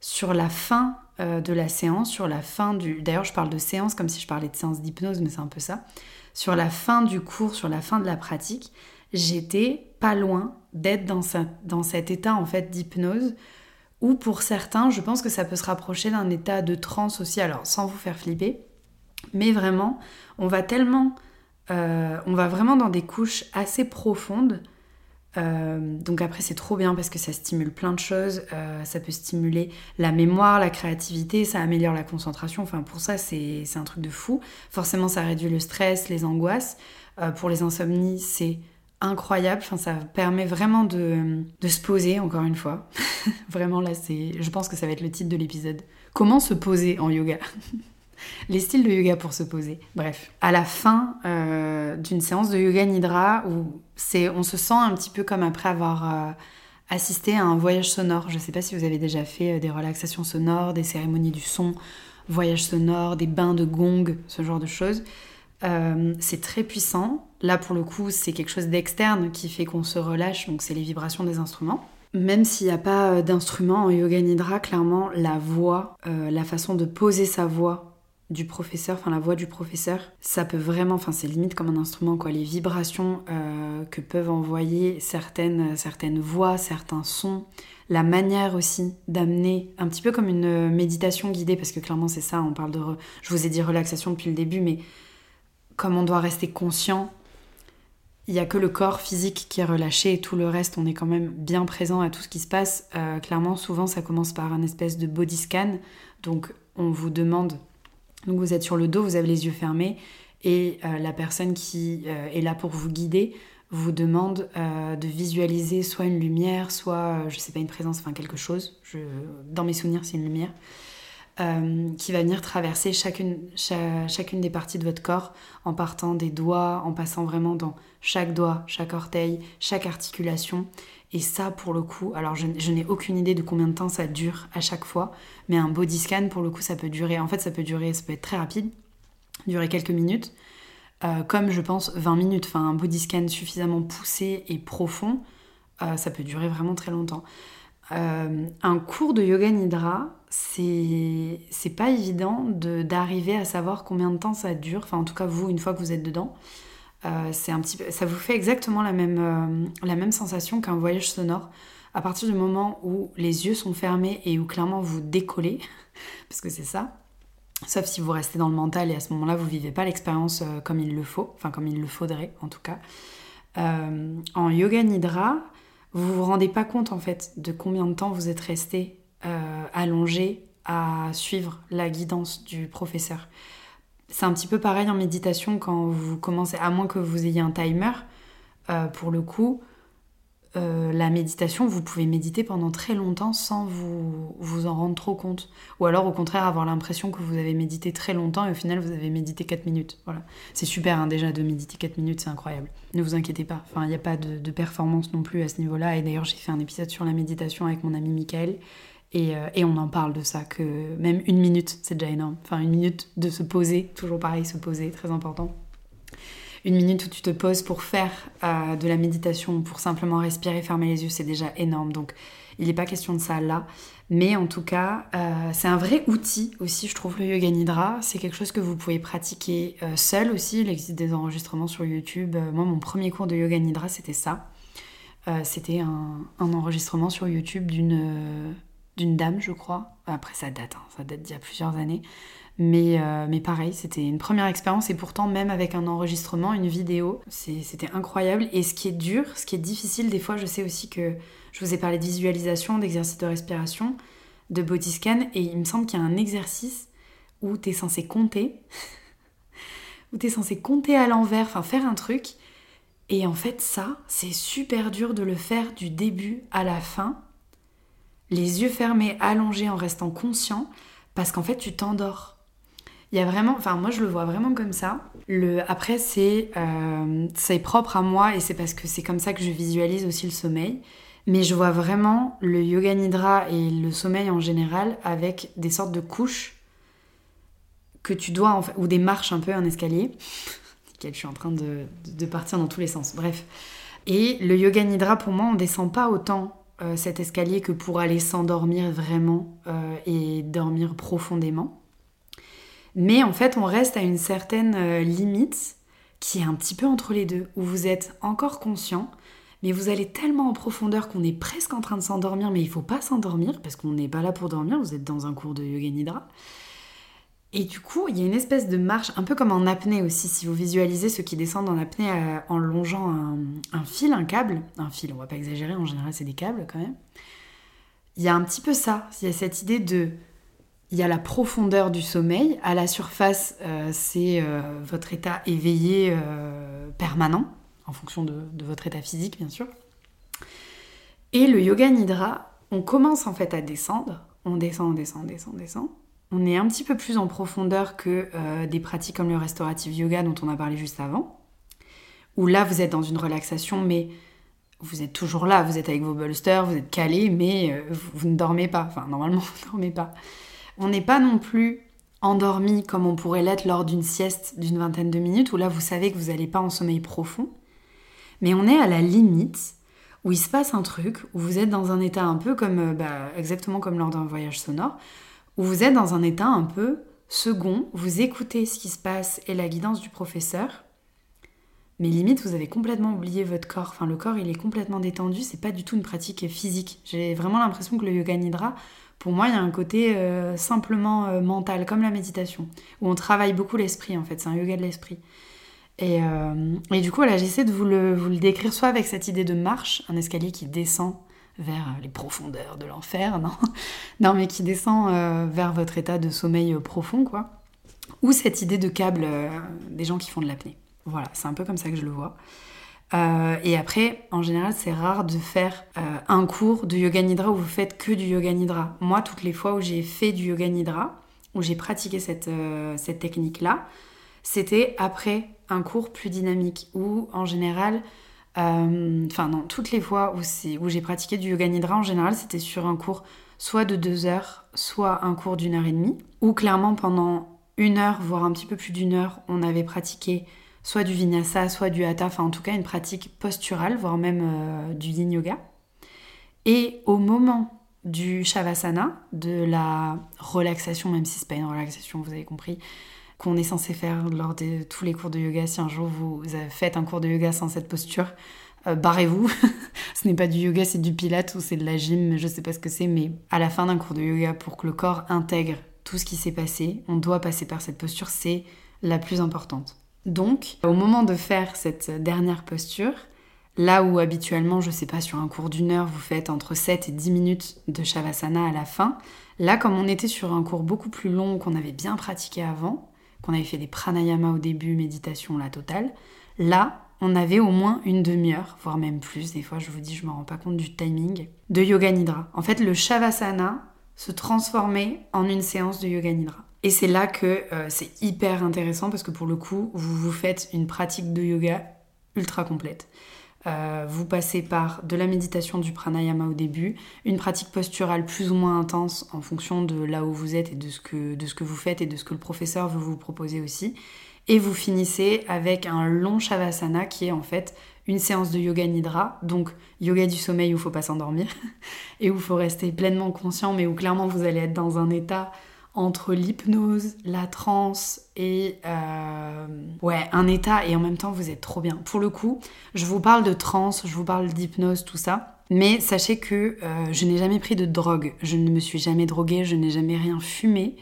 sur la fin euh, de la séance, sur la fin du... D'ailleurs, je parle de séance comme si je parlais de séance d'hypnose, mais c'est un peu ça. Sur la fin du cours, sur la fin de la pratique, j'étais pas loin d'être dans, dans cet état en fait d'hypnose où pour certains, je pense que ça peut se rapprocher d'un état de transe aussi, alors sans vous faire flipper, mais vraiment, on va tellement... Euh, on va vraiment dans des couches assez profondes euh, donc après c'est trop bien parce que ça stimule plein de choses, euh, ça peut stimuler la mémoire, la créativité, ça améliore la concentration, enfin pour ça c'est un truc de fou. Forcément ça réduit le stress, les angoisses. Euh, pour les insomnies c'est incroyable, enfin ça permet vraiment de, de se poser encore une fois. [laughs] vraiment là c'est, je pense que ça va être le titre de l'épisode. Comment se poser en yoga? [laughs] les styles de yoga pour se poser. Bref, à la fin euh, d'une séance de yoga nidra où c'est, on se sent un petit peu comme après avoir euh, assisté à un voyage sonore. Je ne sais pas si vous avez déjà fait euh, des relaxations sonores, des cérémonies du son, voyage sonore, des bains de gong, ce genre de choses. c'est très puissant. Là, pour le coup, c'est quelque chose d'externe qui fait qu'on se relâche, donc c'est les vibrations des instruments. Même s'il n'y a pas d'instrument en yoga nidra, clairement, la voix, la façon de poser sa voix du professeur, enfin la voix du professeur, ça peut vraiment, enfin c'est limite comme un instrument quoi, les vibrations euh, que peuvent envoyer certaines, certaines voix, certains sons, la manière aussi d'amener, un petit peu comme une méditation guidée, parce que clairement c'est ça, on parle de, je vous ai dit relaxation depuis le début, mais comme on doit rester conscient, il n'y a que le corps physique qui est relâché et tout le reste, on est quand même bien présent à tout ce qui se passe. Euh, clairement, souvent ça commence par un espèce de body scan, donc on vous demande donc vous êtes sur le dos, vous avez les yeux fermés et euh, la personne qui euh, est là pour vous guider vous demande euh, de visualiser soit une lumière, soit, je sais pas, une présence, enfin quelque chose. dans mes souvenirs, c'est une lumière. qui va venir traverser chacune des parties de votre corps en partant des doigts, en passant vraiment dans chaque doigt, chaque orteil, chaque articulation et ça, pour le coup, alors je, n'ai aucune idée de combien de temps ça dure à chaque fois, mais un body scan, pour le coup, ça peut durer, en fait, ça peut durer, ça peut être très rapide, durer quelques minutes, euh, comme je pense 20 minutes. Enfin, un body scan suffisamment poussé et profond, euh, ça peut durer vraiment très longtemps. Euh, un cours de yoga nidra, c'est pas évident d'arriver à savoir combien de temps ça dure, enfin, en tout cas, vous, une fois que vous êtes dedans. Euh, c'est un petit ça vous fait exactement la même, euh, la même sensation qu'un voyage sonore. À partir du moment où les yeux sont fermés et où clairement vous décollez, [laughs] parce que c'est ça, sauf si vous restez dans le mental et à ce moment-là vous vivez pas l'expérience euh, comme il le faut, enfin comme il le faudrait en tout cas. en yoga nidra, vous vous rendez pas compte en fait de combien de temps vous êtes resté allongé à suivre la guidance du professeur. C'est un petit peu pareil en méditation quand vous commencez, à moins que vous ayez un timer, euh, pour le coup, euh, la méditation, vous pouvez méditer pendant très longtemps sans vous, vous en rendre trop compte. Ou alors au contraire avoir l'impression que vous avez médité très longtemps et au final vous avez médité 4 minutes. Voilà. C'est super hein, déjà de méditer 4 minutes, c'est incroyable. Ne vous inquiétez pas, enfin il n'y a pas de, performance non plus à ce niveau-là. Et d'ailleurs j'ai fait un épisode sur la méditation avec mon ami Michael. Et, euh, et, on en parle de ça, que même une minute, c'est déjà énorme. Enfin, une minute de se poser, toujours pareil, se poser, très important une minute où tu te poses pour faire euh, de la méditation, pour simplement respirer, fermer les yeux, c'est déjà énorme. Donc, il n'est pas question de ça là. Mais en tout cas, euh, c'est un vrai outil aussi, je trouve, le yoga nidra. C'est quelque chose que vous pouvez pratiquer seul aussi. Il existe des enregistrements sur YouTube. moi, mon premier cours de yoga nidra, c'était ça. c'était un, enregistrement sur YouTube d'une d'une dame, je crois. Après, ça date, hein. ça date d'il y a plusieurs années. Mais, euh, mais pareil, c'était une première expérience et pourtant même avec un enregistrement, une vidéo, c'était incroyable. Et ce qui est dur, ce qui est difficile, des fois je sais aussi que je vous ai parlé de visualisation, d'exercice de respiration, de body scan, et il me semble qu'il y a un exercice où tu es censé compter, [laughs] où tu es censé compter à l'envers, enfin faire un truc. Et en fait ça, c'est super dur de le faire du début à la fin, les yeux fermés, allongés en restant conscient, parce qu'en fait tu t'endors. Il y a vraiment, enfin moi je le vois vraiment comme ça. Le, après c'est euh, c'est propre à moi et c'est parce que c'est comme ça que je visualise aussi le sommeil. Mais je vois vraiment le yoga nidra et le sommeil en général avec des sortes de couches que tu dois ou des marches un peu un escalier. [laughs] je suis en train de, de, partir dans tous les sens. Bref. Et le yoga nidra pour moi on descend pas autant euh, cet escalier que pour aller s'endormir vraiment euh, et dormir profondément. Mais en fait, on reste à une certaine euh, limite qui est un petit peu entre les deux, où vous êtes encore conscient, mais vous allez tellement en profondeur qu'on est presque en train de s'endormir, mais il faut pas s'endormir parce qu'on n'est pas là pour dormir, vous êtes dans un cours de yoga nidra. Et du coup, il y a une espèce de marche, un peu comme en apnée aussi, si vous visualisez ceux qui descendent en apnée euh, en longeant un, fil, un câble, un fil, on va pas exagérer, en général c'est des câbles quand même. Il y a un petit peu ça, il y a cette idée de il y a la profondeur du sommeil. À la surface, euh, c'est euh, votre état éveillé permanent, en fonction de, votre état physique, bien sûr. Et le yoga nidra, on commence en fait à descendre. On descend, on descend, on descend, on descend. On est un petit peu plus en profondeur que des pratiques comme le restaurative yoga dont on a parlé juste avant. Où là, vous êtes dans une relaxation, mais vous êtes toujours là. Vous êtes avec vos bolsters, vous êtes calé, mais vous, vous ne dormez pas. Enfin, normalement, [laughs] vous ne dormez pas. On n'est pas non plus endormi comme on pourrait l'être lors d'une sieste d'une vingtaine de minutes, où là vous savez que vous n'allez pas en sommeil profond. Mais on est à la limite où il se passe un truc, où vous êtes dans un état un peu comme, euh, bah, exactement comme lors d'un voyage sonore, où vous êtes dans un état un peu second, vous écoutez ce qui se passe et la guidance du professeur, mais limite vous avez complètement oublié votre corps. Enfin, le corps il est complètement détendu, c'est pas du tout une pratique physique. J'ai vraiment l'impression que le yoga nidra, pour moi, il y a un côté euh, simplement euh, mental, comme la méditation, où on travaille beaucoup l'esprit en fait, c'est un yoga de l'esprit. Et, euh, du coup, voilà, j'essaie de vous le, vous le décrire soit avec cette idée de marche, un escalier qui descend vers les profondeurs de l'enfer, [laughs] non? Non, mais qui descend vers votre état de sommeil profond, quoi. Ou cette idée de câble des gens qui font de l'apnée. Voilà, c'est un peu comme ça que je le vois. Euh, et après, en général, c'est rare de faire euh, un cours de yoga nidra où vous faites que du yoga nidra. Moi, toutes les fois où j'ai fait du yoga nidra, où j'ai pratiqué cette, euh, cette technique-là, c'était après un cours plus dynamique où, en général, enfin non, toutes les fois où, où j'ai pratiqué du yoga nidra, en général, c'était sur un cours soit de deux heures, soit un cours d'une heure et demie, où clairement pendant une heure, voire un petit peu plus d'une heure, on avait pratiqué soit du vinyasa, soit du hatha, enfin en tout cas une pratique posturale, voire même euh, du yin yoga. Et au moment du shavasana, de la relaxation, même si c'est pas une relaxation, vous avez compris, qu'on est censé faire lors de tous les cours de yoga. Si un jour vous faites un cours de yoga sans cette posture, euh, barrez-vous. [laughs] ce n'est pas du yoga, c'est du pilate ou c'est de la gym, je sais pas ce que c'est, mais à la fin d'un cours de yoga, pour que le corps intègre tout ce qui s'est passé, on doit passer par cette posture, c'est la plus importante. Donc, au moment de faire cette dernière posture, là où habituellement, je sais pas, sur un cours d'une heure, vous faites entre 7 et 10 minutes de Shavasana à la fin, là, comme on était sur un cours beaucoup plus long, qu'on avait bien pratiqué avant, qu'on avait fait des pranayama au début, méditation, la totale, là, on avait au moins une demi-heure, voire même plus, des fois je vous dis, je me rends pas compte du timing, de yoga nidra. En fait, le shavasana se transformait en une séance de yoga nidra. Et c'est là que euh, c'est hyper intéressant parce que pour le coup, vous vous faites une pratique de yoga ultra complète. Euh, vous passez par de la méditation du pranayama au début, une pratique posturale plus ou moins intense en fonction de là où vous êtes et de ce que, vous faites et de ce que le professeur veut vous proposer aussi. Et vous finissez avec un long shavasana qui est en fait une séance de yoga nidra, donc yoga du sommeil où il faut pas s'endormir [laughs] et où il faut rester pleinement conscient, mais où clairement vous allez être dans un état entre l'hypnose, la transe et euh, ouais un état et en même temps vous êtes trop bien. Pour le coup, je vous parle de transe, je vous parle d'hypnose, tout ça. Mais sachez que euh, je n'ai jamais pris de drogue, je ne me suis jamais droguée, je n'ai jamais rien fumé.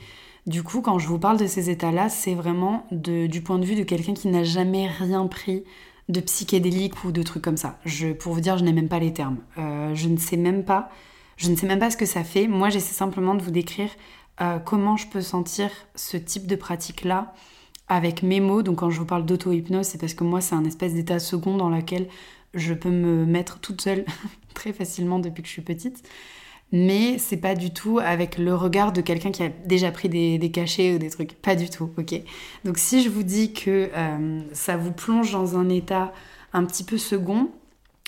Du coup, quand je vous parle de ces états-là, c'est vraiment du point de vue de quelqu'un qui n'a jamais rien pris de psychédélique ou de trucs comme ça. Pour vous dire, je n'ai même pas les termes. Euh, je ne sais même pas, je ne sais même pas ce que ça fait. Moi, j'essaie simplement de vous décrire euh, comment je peux sentir ce type de pratique-là avec mes mots? Donc quand je vous parle d'auto-hypnose, c'est parce que moi, c'est un espèce d'état second dans lequel je peux me mettre toute seule [laughs] très facilement depuis que je suis petite. Mais c'est pas du tout avec le regard de quelqu'un qui a déjà pris des, cachets ou des trucs. Pas du tout, ok Donc si je vous dis que euh, ça vous plonge dans un état un petit peu second,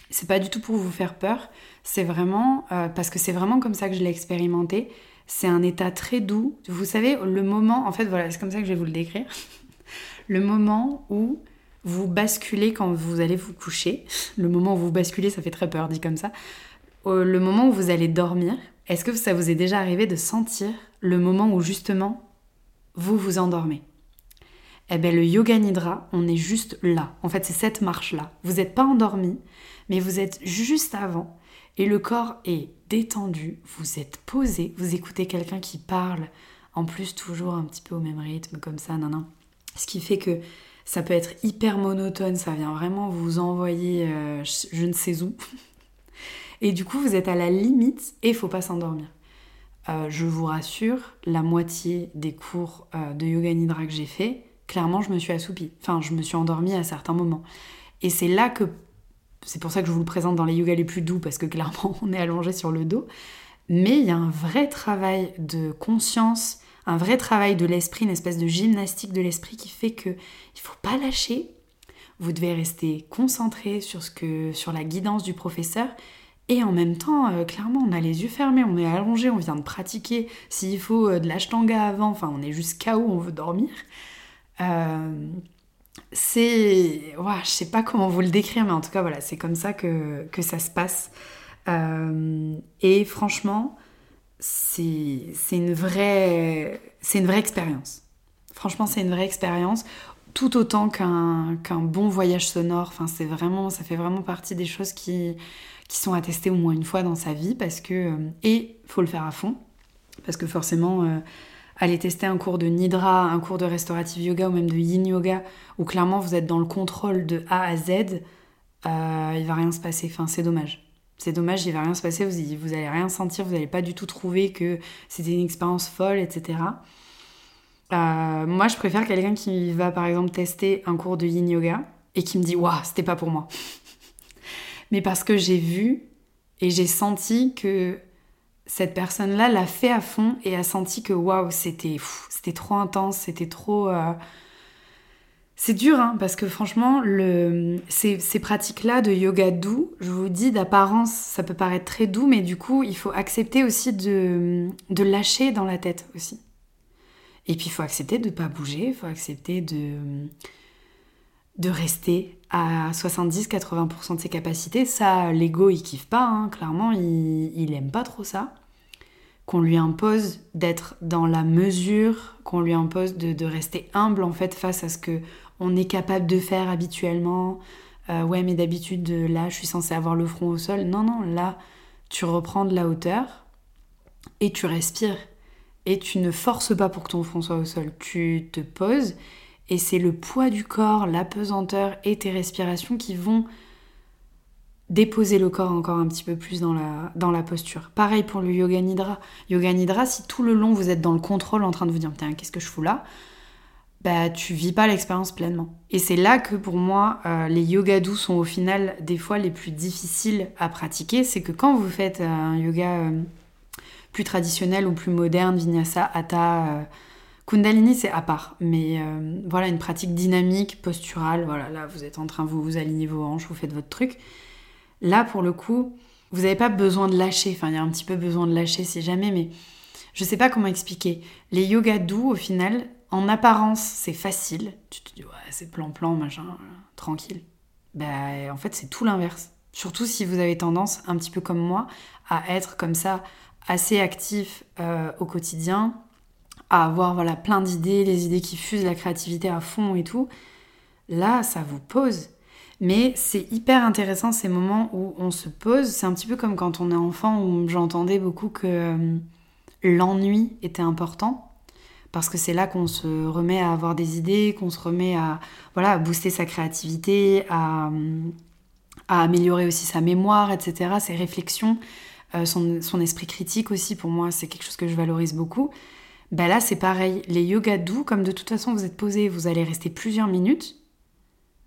c'est pas du tout pour vous faire peur. C'est vraiment euh, parce que c'est vraiment comme ça que je l'ai expérimenté. C'est un état très doux. Vous savez, le moment, en fait, voilà, c'est comme ça que je vais vous le décrire. [laughs] le moment où vous basculez quand vous allez vous coucher. Le moment où vous basculez, ça fait très peur, dit comme ça. Le moment où vous allez dormir, est-ce que ça vous est déjà arrivé de sentir le moment où justement vous vous endormez? Eh bien, le yoga nidra, on est juste là. En fait, c'est cette marche-là. Vous n'êtes pas endormi, mais vous êtes juste avant et le corps est détendu, vous êtes posé, vous écoutez quelqu'un qui parle, en plus toujours un petit peu au même rythme comme ça, non, non. Ce qui fait que ça peut être hyper monotone, ça vient vraiment vous envoyer euh, je ne sais où. [laughs] et du coup, vous êtes à la limite et il faut pas s'endormir. Euh, je vous rassure, la moitié des cours euh, de yoga nidra que j'ai fait, clairement, je me suis assoupie. Enfin, je me suis endormie à certains moments. Et c'est là que c'est pour ça que je vous le présente dans les yogas les plus doux, parce que clairement, [laughs] on est allongé sur le dos. Mais il y a un vrai travail de conscience, un vrai travail de l'esprit, une espèce de gymnastique de l'esprit qui fait que il faut pas lâcher. Vous devez rester concentré sur ce que, sur la guidance du professeur. Et en même temps, euh, clairement, on a les yeux fermés, on est allongé, on vient de pratiquer. S'il faut euh, de l'ashtanga avant, enfin, on est juste KO, on veut dormir. Euh, c'est. Ouais, je sais pas comment vous le décrire, mais en tout cas, voilà, c'est comme ça que, que ça se passe. Euh, et franchement, c'est une vraie. C'est une vraie expérience. Franchement, c'est une vraie expérience. Tout autant qu'un qu'un bon voyage sonore. Enfin, c'est vraiment. Ça fait vraiment partie des choses qui, qui sont attestées au moins une fois dans sa vie. Parce que. Euh, et faut le faire à fond. Parce que forcément. Aller tester un cours de Nidra, un cours de restorative yoga ou même de yin yoga, où clairement vous êtes dans le contrôle de A à Z, euh, il va rien se passer. Enfin, c'est dommage. C'est dommage, il va rien se passer, vous, vous allez rien sentir, vous n'allez pas du tout trouver que c'était une expérience folle, etc. Euh, moi, je préfère quelqu'un qui va par exemple tester un cours de yin yoga et qui me dit Waouh, c'était pas pour moi. [laughs] Mais parce que j'ai vu et j'ai senti que cette personne-là l'a fait à fond et a senti que waouh, c'était c'était trop intense, c'était trop. Euh, c'est dur, hein, parce que franchement, le... ces, ces pratiques-là de yoga doux, je vous dis, d'apparence, ça peut paraître très doux, mais du coup, il faut accepter aussi de, de lâcher dans la tête aussi. Et puis, il faut accepter de ne pas bouger, il faut accepter de, de rester à 70-80% de ses capacités. Ça, l'ego, il kiffe pas, hein. clairement, il, aime pas trop ça. Qu'on lui impose d'être dans la mesure, qu'on lui impose de, rester humble en fait face à ce que on est capable de faire habituellement. Euh, ouais, mais d'habitude, là, je suis censée avoir le front au sol. Non, non, là, tu reprends de la hauteur et tu respires. Et tu ne forces pas pour que ton front soit au sol. Tu te poses et c'est le poids du corps, la pesanteur et tes respirations qui vont déposer le corps encore un petit peu plus dans la, posture. Pareil pour le yoga nidra. Yoga nidra, si tout le long vous êtes dans le contrôle en train de vous dire qu'est-ce que je fous là? Bah tu vis pas l'expérience pleinement. Et c'est là que pour moi, euh, les yoga doux sont au final des fois les plus difficiles à pratiquer. C'est que quand vous faites un yoga euh, plus traditionnel ou plus moderne, vinyasa, hatha, euh, kundalini, c'est à part. Mais voilà, une pratique dynamique, posturale, voilà, là vous êtes en train, vous vous alignez vos hanches, vous faites votre truc. Là, pour le coup, vous n'avez pas besoin de lâcher. Enfin, il y a un petit peu besoin de lâcher si jamais, mais je sais pas comment expliquer. Les yoga doux, au final, en apparence, c'est facile. Tu te dis, ouais, c'est plan-plan, machin, tranquille. Ben, en fait, c'est tout l'inverse. Surtout si vous avez tendance, un petit peu comme moi, à être comme ça, assez actif euh, au quotidien, à avoir voilà, plein d'idées, les idées qui fusent, la créativité à fond et tout. Là, ça vous pose. Mais c'est hyper intéressant ces moments où on se pose. C'est un petit peu comme quand on est enfant où j'entendais beaucoup que euh, l'ennui était important parce que c'est là qu'on se remet à avoir des idées, qu'on se remet à, voilà, booster sa créativité, à, améliorer aussi sa mémoire, etc., ses réflexions, euh, son, esprit critique aussi, pour moi, c'est quelque chose que je valorise beaucoup. Ben là, c'est pareil. Les yoga doux, comme de toute façon vous êtes posé, vous allez rester plusieurs minutes,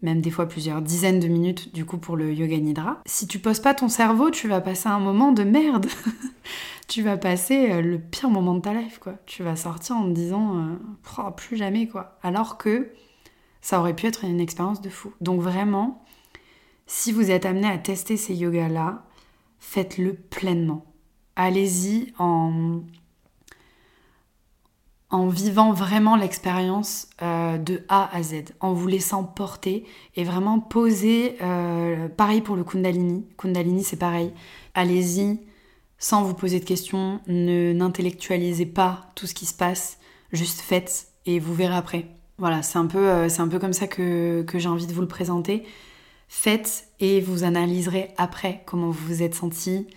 même des fois plusieurs dizaines de minutes du coup pour le yoga nidra. Si tu poses pas ton cerveau, tu vas passer un moment de merde. [laughs] tu vas passer euh, le pire moment de ta life, quoi. Tu vas sortir en te disant euh, oh, plus jamais, quoi. Alors que ça aurait pu être une expérience de fou. Donc vraiment, si vous êtes amené à tester ces yogas-là, faites-le pleinement. Allez-y en en vivant vraiment l'expérience euh, de A à Z, en vous laissant porter et vraiment poser, pareil pour le Kundalini. Kundalini, c'est pareil. Allez-y sans vous poser de questions, ne n'intellectualisez pas tout ce qui se passe, juste faites et vous verrez après. Voilà, c'est un peu, euh, c'est un peu comme ça que, j'ai envie de vous le présenter. Faites et vous analyserez après comment vous vous êtes senti,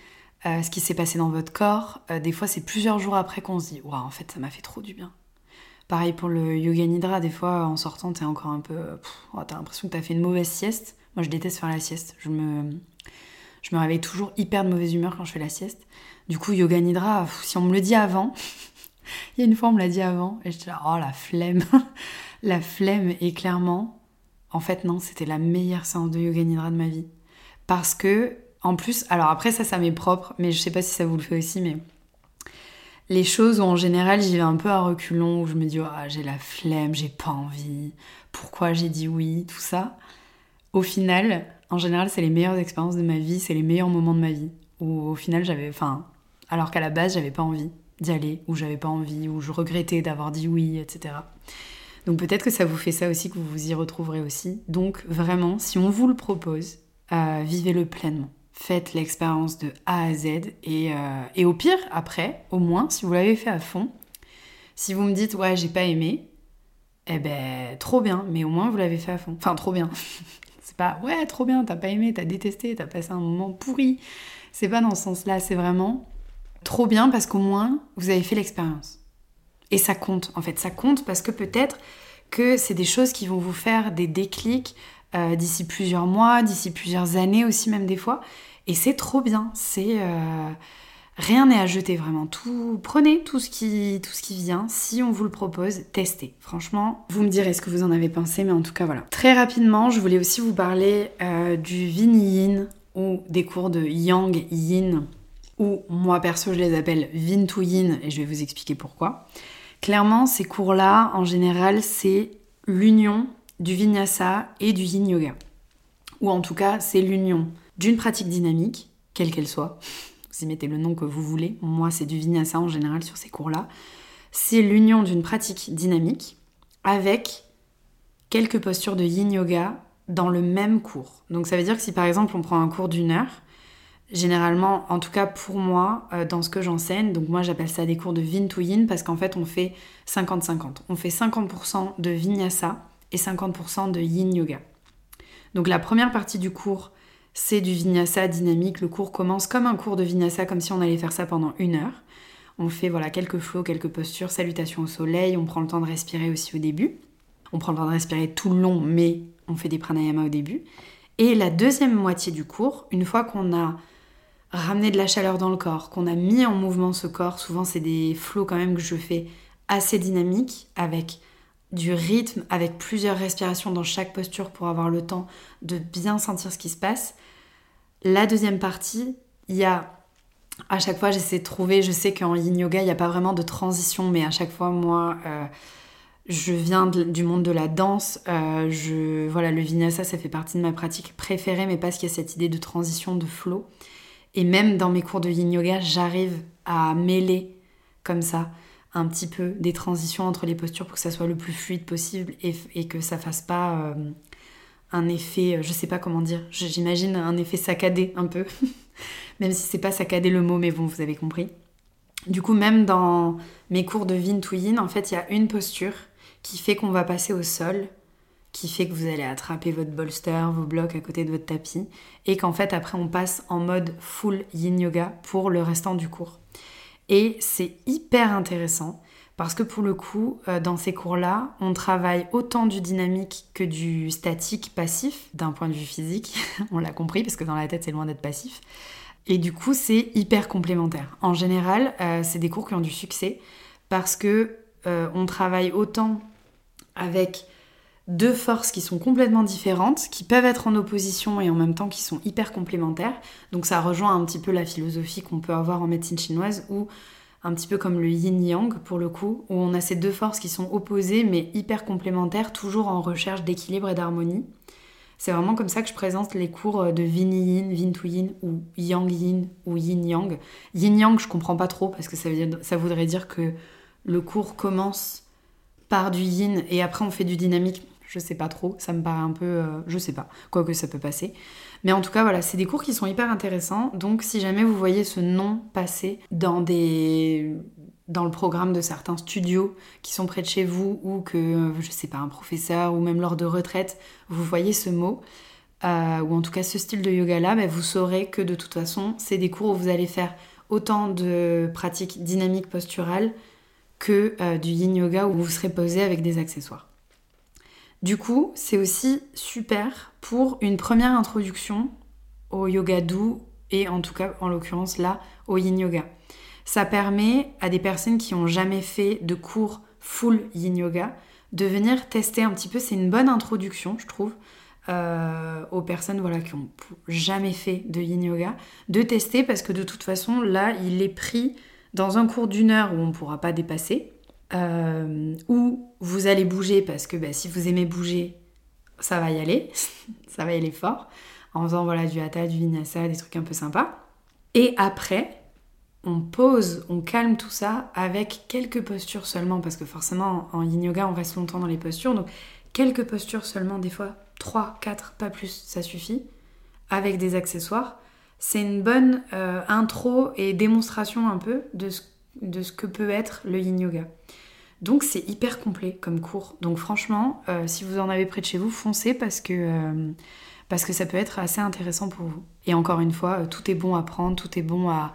euh, ce qui s'est passé dans votre corps. Euh, des fois, c'est plusieurs jours après qu'on se dit Waouh, en fait, ça m'a fait trop du bien. Pareil pour le yoga nidra, des fois, en sortant, t'es encore un peu. T'as l'impression que t'as fait une mauvaise sieste. Moi, je déteste faire la sieste. Je me, je me réveille toujours hyper de mauvaise humeur quand je fais la sieste. Du coup, yoga nidra, si on me le dit avant, [laughs] il y a une fois on me l'a dit avant, et j'étais là, oh la flemme, [laughs] la flemme, et clairement, en fait non, c'était la meilleure séance de yoga nidra de ma vie. Parce que, en plus, alors après ça, ça m'est propre, mais je sais pas si ça vous le fait aussi, mais les choses où en général j'y vais un peu à reculons, où je me dis, oh, j'ai la flemme, j'ai pas envie, pourquoi j'ai dit oui, tout ça. Au final, en général, c'est les meilleures expériences de ma vie, c'est les meilleurs moments de ma vie. Où au final, j'avais. Enfin, alors qu'à la base, j'avais pas envie d'y aller, ou j'avais pas envie, ou je regrettais d'avoir dit oui, etc. Donc peut-être que ça vous fait ça aussi, que vous vous y retrouverez aussi. Donc vraiment, si on vous le propose, euh, vivez-le pleinement. Faites l'expérience de A à Z et, euh, et au pire, après, au moins, si vous l'avez fait à fond, si vous me dites ouais, j'ai pas aimé, eh ben trop bien, mais au moins vous l'avez fait à fond. Enfin, trop bien. [laughs] C'est pas ouais, trop bien, t'as pas aimé, t'as détesté, t'as passé un moment pourri. C'est pas dans ce sens-là, c'est vraiment trop bien parce qu'au moins vous avez fait l'expérience. Et ça compte, en fait, ça compte parce que peut-être que c'est des choses qui vont vous faire des déclics euh, d'ici plusieurs mois, d'ici plusieurs années aussi même des fois. Et c'est trop bien, c'est... Euh, Rien n'est à jeter vraiment. Tout, prenez tout ce qui, vient. Si on vous le propose, testez. Franchement, vous me direz ce que vous en avez pensé, mais en tout cas voilà. Très rapidement, je voulais aussi vous parler euh, du Yin Yin ou des cours de Yang Yin, ou moi perso je les appelle Vin to Yin et je vais vous expliquer pourquoi. Clairement, ces cours-là, en général, c'est l'union du Vinyasa et du Yin Yoga. Ou en tout cas, c'est l'union d'une pratique dynamique, quelle qu'elle soit, vous y mettez le nom que vous voulez. Moi, c'est du vinyasa en général sur ces cours-là. C'est l'union d'une pratique dynamique avec quelques postures de yin yoga dans le même cours. Donc ça veut dire que si par exemple on prend un cours d'une heure, généralement, en tout cas pour moi, euh, dans ce que j'enseigne, donc moi j'appelle ça des cours de Vin to Yin parce qu'en fait on fait 50-50. On fait 50% de Vinyasa et 50% de Yin Yoga. Donc la première partie du cours, c'est du vinyasa dynamique. Le cours commence comme un cours de vinyasa, comme si on allait faire ça pendant une heure. On fait voilà quelques flots, quelques postures, salutations au soleil. On prend le temps de respirer aussi au début. On prend le temps de respirer tout le long, mais on fait des pranayama au début. Et la deuxième moitié du cours, une fois qu'on a ramené de la chaleur dans le corps, qu'on a mis en mouvement ce corps, souvent c'est des flots quand même que je fais assez dynamiques, avec du rythme avec plusieurs respirations dans chaque posture pour avoir le temps de bien sentir ce qui se passe. La deuxième partie, il y a à chaque fois j'essaie de trouver, je sais qu'en yin yoga il n'y a pas vraiment de transition, mais à chaque fois moi euh, je viens du monde de la danse, euh, je, voilà, le vinyasa ça fait partie de ma pratique préférée, mais parce qu'il y a cette idée de transition, de flow. Et même dans mes cours de yin yoga, j'arrive à mêler comme ça un petit peu des transitions entre les postures pour que ça soit le plus fluide possible et, que ça fasse pas euh, un effet, je sais pas comment dire, j'imagine un effet saccadé un peu, [laughs] même si c'est pas saccadé le mot, mais bon, vous avez compris. Du coup, même dans mes cours de Vin to Yin, en fait, il y a une posture qui fait qu'on va passer au sol, qui fait que vous allez attraper votre bolster, vos blocs à côté de votre tapis, et qu'en fait, après, on passe en mode full Yin Yoga pour le restant du cours. Et c'est hyper intéressant parce que pour le coup, euh, dans ces cours-là, on travaille autant du dynamique que du statique passif, d'un point de vue physique, [laughs] on l'a compris, parce que dans la tête, c'est loin d'être passif. Et du coup, c'est hyper complémentaire. En général, euh, c'est des cours qui ont du succès parce que euh, on travaille autant avec deux forces qui sont complètement différentes, qui peuvent être en opposition et en même temps qui sont hyper complémentaires. Donc ça rejoint un petit peu la philosophie qu'on peut avoir en médecine chinoise où un petit peu comme le yin-yang pour le coup, où on a ces deux forces qui sont opposées mais hyper complémentaires, toujours en recherche d'équilibre et d'harmonie. C'est vraiment comme ça que je présente les cours de Vin Yin, to Yin ou Yang Yin ou Yin Yang. Yin Yang, je comprends pas trop parce que ça voudrait dire que le cours commence par du Yin et après on fait du dynamique. Je sais pas trop, ça me paraît un peu. Euh, je sais pas, quoi que ça peut passer. Mais en tout cas, voilà, c'est des cours qui sont hyper intéressants. Donc, si jamais vous voyez ce nom passer dans des dans le programme de certains studios qui sont près de chez vous ou que, je sais pas, un professeur ou même lors de retraite, vous voyez ce mot, euh, ou en tout cas ce style de yoga-là, ben, vous saurez que de toute façon, c'est des cours où vous allez faire autant de pratiques dynamiques posturales que euh, du yin yoga où vous serez posé avec des accessoires. Du coup, c'est aussi super pour une première introduction au yoga doux et en tout cas, en l'occurrence là, au yin yoga. Ça permet à des personnes qui n'ont jamais fait de cours full yin yoga de venir tester un petit peu. C'est une bonne introduction, je trouve, euh, aux personnes voilà, qui n'ont jamais fait de yin yoga, de tester parce que de toute façon, là, il est pris dans un cours d'une heure où on ne pourra pas dépasser. Euh, où vous allez bouger parce que bah, si vous aimez bouger, ça va y aller, [laughs] ça va y aller fort, en faisant voilà, du hatha, du vinyasa, des trucs un peu sympas. Et après, on pose, on calme tout ça avec quelques postures seulement, parce que forcément en yin yoga on reste longtemps dans les postures, donc quelques postures seulement, des fois 3, 4, pas plus, ça suffit, avec des accessoires. C'est une bonne euh, intro et démonstration un peu de ce, de ce que peut être le yin yoga. Donc c'est hyper complet comme cours. Donc franchement, euh, si vous en avez près de chez vous, foncez parce que, euh, parce que ça peut être assez intéressant pour vous. Et encore une fois, euh, tout est bon à prendre, tout est bon à,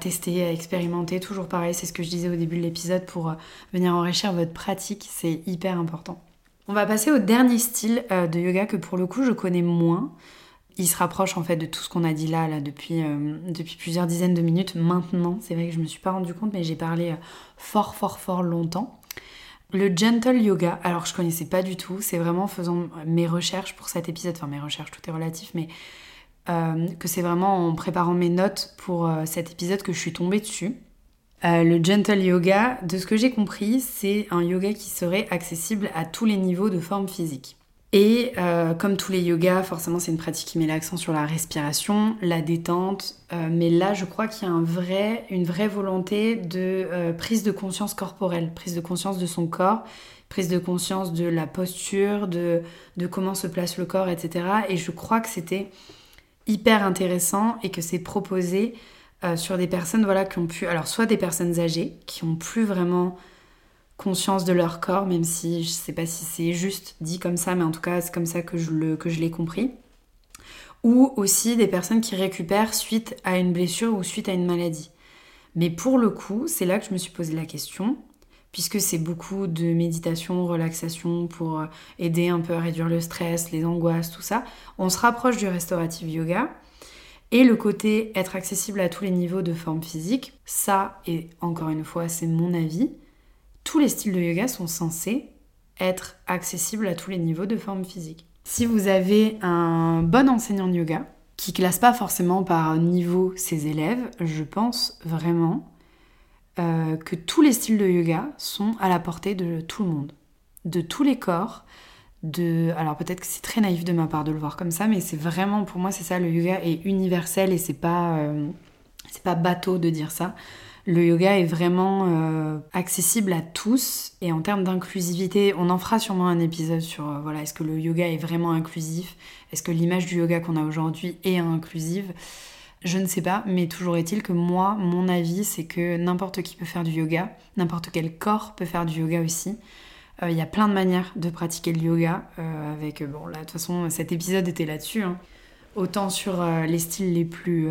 tester, à expérimenter. Toujours pareil, c'est ce que je disais au début de l'épisode pour venir enrichir votre pratique, c'est hyper important. On va passer au dernier style de yoga que pour le coup je connais moins. Il se rapproche en fait de tout ce qu'on a dit là, là depuis, plusieurs dizaines de minutes. Maintenant, c'est vrai que je me suis pas rendu compte, mais j'ai parlé fort, fort, fort longtemps. Le gentle yoga, alors je connaissais pas du tout, c'est vraiment en faisant mes recherches pour cet épisode, enfin mes recherches, tout est relatif, mais euh, que c'est vraiment en préparant mes notes pour euh, cet épisode que je suis tombée dessus. Euh, le gentle yoga, de ce que j'ai compris, c'est un yoga qui serait accessible à tous les niveaux de forme physique. Et euh, comme tous les yogas, forcément c'est une pratique qui met l'accent sur la respiration, la détente, euh, mais là je crois qu'il y a une vraie volonté de euh, prise de conscience corporelle, prise de conscience de son corps, prise de conscience de la posture, de, de comment se place le corps, etc. Et je crois que c'était hyper intéressant et que c'est proposé sur des personnes voilà, qui ont pu, alors soit des personnes âgées qui ont plus vraiment conscience de leur corps, même si je sais pas si c'est juste dit comme ça, mais en tout cas c'est comme ça que je, l'ai compris. Ou aussi des personnes qui récupèrent suite à une blessure ou suite à une maladie. Mais pour le coup, c'est là que je me suis posé la question, puisque c'est beaucoup de méditation, relaxation pour aider un peu à réduire le stress, les angoisses, tout ça. On se rapproche du restaurative yoga. Et le côté être accessible à tous les niveaux de forme physique, ça, et encore une fois, c'est mon avis, tous les styles de yoga sont censés être accessible à tous les niveaux de forme physique. Si vous avez un bon enseignant de yoga, qui classe pas forcément par niveau ses élèves, je pense vraiment euh, que tous les styles de yoga sont à la portée de tout le monde, de tous les corps. De... Alors peut-être que c'est très naïf de ma part de le voir comme ça, mais c'est vraiment pour moi c'est ça, le yoga est universel et c'est pas euh, c'est pas bateau de dire ça. Le yoga est vraiment euh, accessible à tous et en termes d'inclusivité, on en fera sûrement un épisode sur euh, voilà, est-ce que le yoga est vraiment inclusif? Est-ce que l'image du yoga qu'on a aujourd'hui est inclusive? Je ne sais pas, mais toujours est-il que moi, mon avis, c'est que n'importe qui peut faire du yoga, n'importe quel corps peut faire du yoga aussi. Euh, il y a plein de manières de pratiquer le yoga avec bon là de toute façon cet épisode était là-dessus. Hein. Autant sur les styles les plus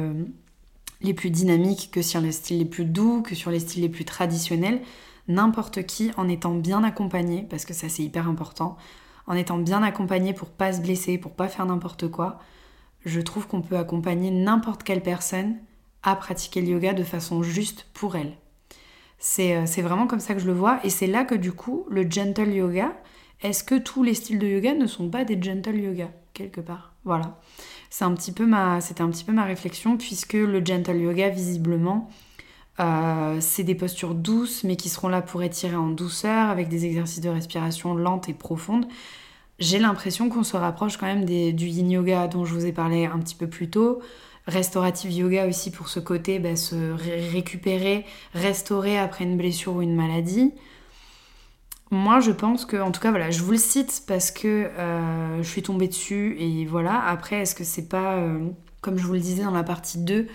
les plus dynamiques que sur les styles les plus doux, que sur les styles les plus traditionnels. N'importe qui, en étant bien accompagné, parce que ça c'est hyper important, en étant bien accompagné pour pas se blesser, pour pas faire n'importe quoi, je trouve qu'on peut accompagner n'importe quelle personne à pratiquer le yoga de façon juste pour elle. Euh, c'est vraiment comme ça que je le vois, et c'est là que du coup, le gentle yoga, est-ce que tous les styles de yoga ne sont pas des gentle yoga, quelque part? Voilà. Petit peu ma, c'était un petit peu ma réflexion puisque le gentle yoga visiblement euh, c'est des postures douces mais qui seront là pour étirer en douceur avec des exercices de respiration lente et profonde. J'ai l'impression qu'on se rapproche quand même du yin yoga dont je vous ai parlé un petit peu plus tôt. Restaurative yoga aussi pour ce côté bah, se récupérer, restaurer après une blessure ou une maladie. Moi, je pense que, en tout cas, voilà, je vous le cite parce que euh, je suis tombée dessus et voilà. Après, est-ce que c'est pas, euh, comme je vous le disais dans la partie 2,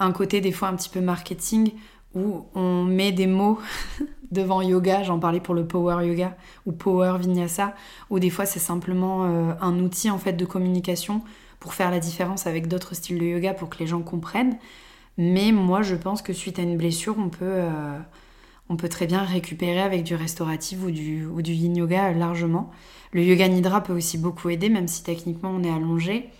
un côté des fois un petit peu marketing où on met des mots [laughs] devant yoga, j'en parlais pour le power yoga ou power vinyasa, où des fois c'est simplement euh, un outil en fait de communication pour faire la différence avec d'autres styles de yoga pour que les gens comprennent. Mais moi, je pense que suite à une blessure, on peut on peut très bien récupérer avec du restauratif ou du, ou du yin yoga largement. Le yoga nidra peut aussi beaucoup aider, même si techniquement on est allongé.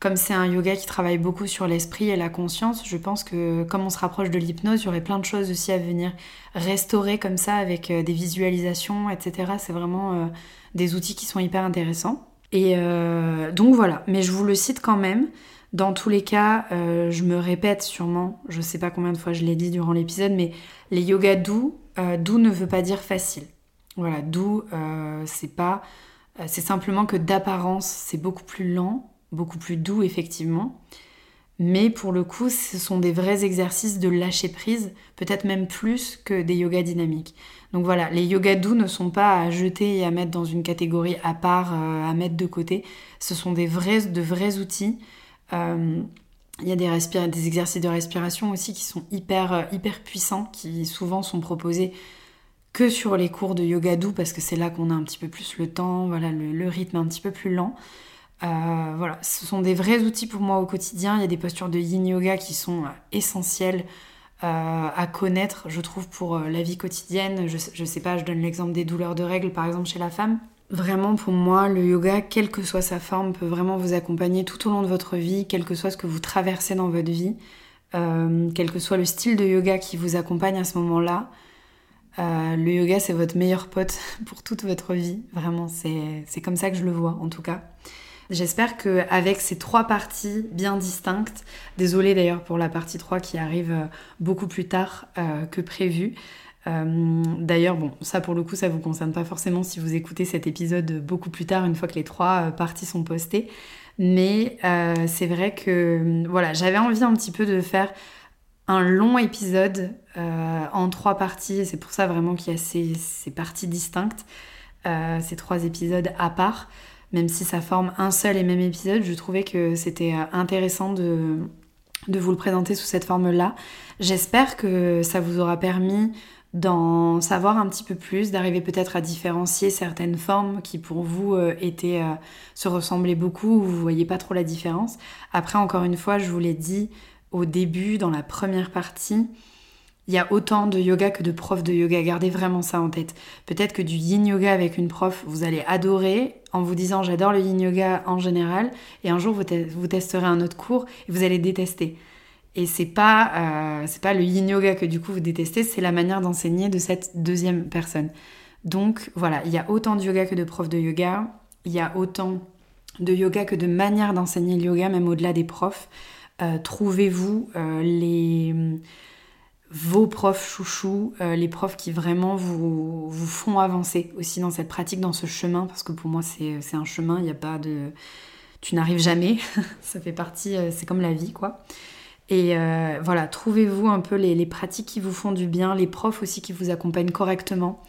Comme c'est un yoga qui travaille beaucoup sur l'esprit et la conscience, je pense que comme on se rapproche de l'hypnose, il y aurait plein de choses aussi à venir restaurer comme ça avec euh, des visualisations, etc. C'est vraiment euh, des outils qui sont hyper intéressants. Et euh, donc voilà, mais je vous le cite quand même. Dans tous les cas, euh, je me répète sûrement, je sais pas combien de fois je l'ai dit durant l'épisode, mais les yogas doux, euh, doux ne veut pas dire facile. Voilà, doux, euh, c'est pas. c'est simplement que d'apparence, c'est beaucoup plus lent, beaucoup plus doux, effectivement. Mais pour le coup, ce sont des vrais exercices de lâcher prise, peut-être même plus que des yogas dynamiques. Donc voilà, les yogas doux ne sont pas à jeter et à mettre dans une catégorie à part, à mettre de côté. Ce sont des vrais, de vrais outils il y a des, exercices de respiration aussi qui sont hyper, euh, hyper puissants, qui souvent sont proposés que sur les cours de yoga doux parce que c'est là qu'on a un petit peu plus le temps, voilà, le, rythme un petit peu plus lent. Euh, voilà, ce sont des vrais outils pour moi au quotidien. Il y a des postures de yin yoga qui sont essentielles à connaître, je trouve, pour la vie quotidienne. Je sais pas, je donne l'exemple des douleurs de règles, par exemple, chez la femme. Vraiment, pour moi, le yoga, quelle que soit sa forme, peut vraiment vous accompagner tout au long de votre vie, quel que soit ce que vous traversez dans votre vie, euh, quel que soit le style de yoga qui vous accompagne à ce moment-là. Euh, le yoga, c'est votre meilleur pote [laughs] pour toute votre vie. Vraiment, c'est comme ça que je le vois, en tout cas. J'espère qu'avec ces trois parties bien distinctes, désolée d'ailleurs pour la partie 3 qui arrive euh, beaucoup plus tard que prévu, euh, d'ailleurs, bon, ça pour le coup, ça vous concerne pas forcément si vous écoutez cet épisode beaucoup plus tard, une fois que les trois euh, parties sont postées. Mais euh, c'est vrai que voilà, j'avais envie un petit peu de faire un long épisode en trois parties. C'est pour ça vraiment qu'il y a ces, parties distinctes, ces trois épisodes à part. Même si ça forme un seul et même épisode, je trouvais que c'était intéressant de, de vous le présenter sous cette forme-là. J'espère que ça vous aura permis d'en savoir un petit peu plus, d'arriver peut-être à différencier certaines formes qui pour vous euh, étaient euh, se ressemblaient beaucoup ou vous voyez pas trop la différence. Après encore une fois, je vous l'ai dit au début dans la première partie, il y a autant de yoga que de profs de yoga. Gardez vraiment ça en tête. Peut-être que du yin yoga avec une prof, vous allez adorer en vous disant j'adore le yin yoga en général, et un jour vous, vous testerez un autre cours et vous allez détester. Et c'est pas, euh, c'est pas le yin yoga que du coup vous détestez, c'est la manière d'enseigner de cette deuxième personne. Donc voilà, il y a autant de yoga que de profs de yoga, il y a autant de yoga que de manières d'enseigner le yoga, même au-delà des profs. Euh, trouvez-vous euh, les vos profs chouchous, les profs qui vraiment vous, vous font avancer aussi dans cette pratique, dans ce chemin, parce que pour moi c'est un chemin, il n'y a pas de... Tu n'arrives jamais, [laughs] ça fait partie, c'est comme la vie quoi. Et voilà, trouvez-vous un peu les, pratiques qui vous font du bien, les profs aussi qui vous accompagnent correctement.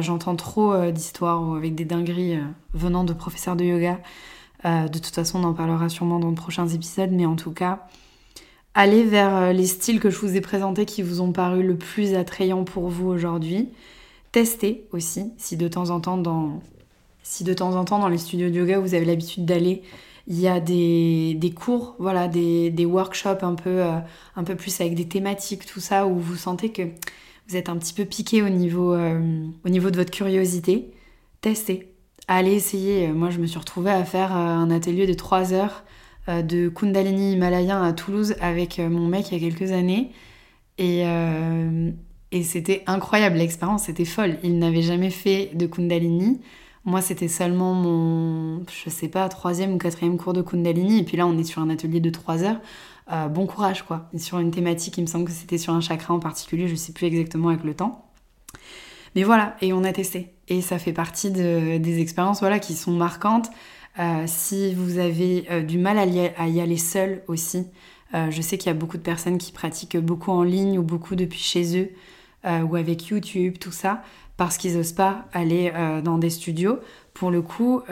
J'entends trop d'histoires avec des dingueries venant de professeurs de yoga euh, de toute façon, on en parlera sûrement dans de prochains épisodes, mais en tout cas, allez vers euh, les styles que je vous ai présentés qui vous ont paru le plus attrayants pour vous aujourd'hui. Testez aussi, si de temps en temps dans, si de temps en temps dans les studios de yoga vous avez l'habitude d'aller, il y a des, cours, voilà, des, workshops un peu, euh, un peu plus avec des thématiques, tout ça, où vous sentez que vous êtes un petit peu piqué au niveau, au niveau de votre curiosité. Testez, allez essayer. Moi, je me suis retrouvée à faire euh, un atelier de 3 heures euh, de Kundalini himalayen à Toulouse avec euh, mon mec il y a quelques années. Et, et c'était incroyable, l'expérience était folle. Il n'avait jamais fait de Kundalini. Moi, c'était seulement mon, je sais pas, troisième ou quatrième cours de Kundalini. Et puis là, on est sur un atelier de 3 heures. bon courage, quoi. sur une thématique, il me semble que c'était sur un chakra en particulier, je sais plus exactement avec le temps. Mais voilà, et on a testé. Et ça fait partie des expériences voilà, qui sont marquantes. Euh, si vous avez euh, du mal à y, aller seul aussi, euh, je sais qu'il y a beaucoup de personnes qui pratiquent beaucoup en ligne ou beaucoup depuis chez eux ou avec YouTube, tout ça, parce qu'ils n'osent pas aller dans des studios. Pour le coup,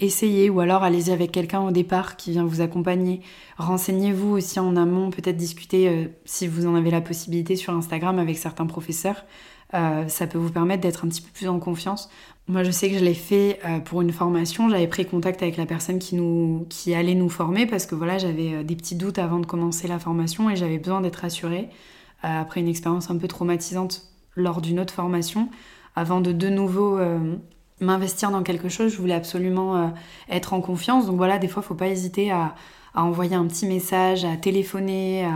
essayez ou alors allez-y avec quelqu'un au départ qui vient vous accompagner. Renseignez-vous aussi en amont, peut-être discuter si vous en avez la possibilité sur Instagram avec certains professeurs. Euh, ça peut vous permettre d'être un petit peu plus en confiance. Moi, je sais que je l'ai fait euh, pour une formation. J'avais pris contact avec la personne qui, nous, qui allait nous former parce que voilà, j'avais euh, des petits doutes avant de commencer la formation et j'avais besoin d'être rassurée après une expérience un peu traumatisante lors d'une autre formation. Avant de de nouveau m'investir dans quelque chose, je voulais absolument être en confiance. Donc voilà, des fois, il faut pas hésiter à, envoyer un petit message, à téléphoner,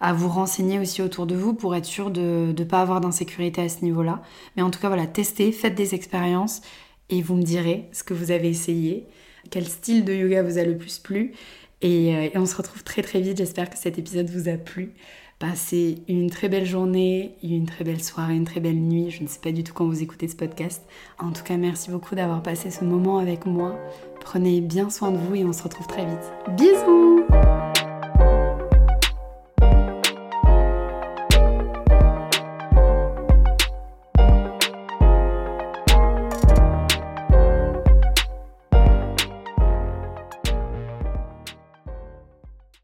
à, vous renseigner aussi autour de vous pour être sûr de ne pas avoir d'insécurité à ce niveau-là. Mais en tout cas, voilà, testez, faites des expériences et vous me direz ce que vous avez essayé, quel style de yoga vous a le plus plu. Et, euh, on se retrouve très très vite. J'espère que cet épisode vous a plu. Passez une très belle journée, une très belle soirée, une très belle nuit. Je ne sais pas du tout quand vous écoutez ce podcast. En tout cas, merci beaucoup d'avoir passé ce moment avec moi. Prenez bien soin de vous et on se retrouve très vite. Bisous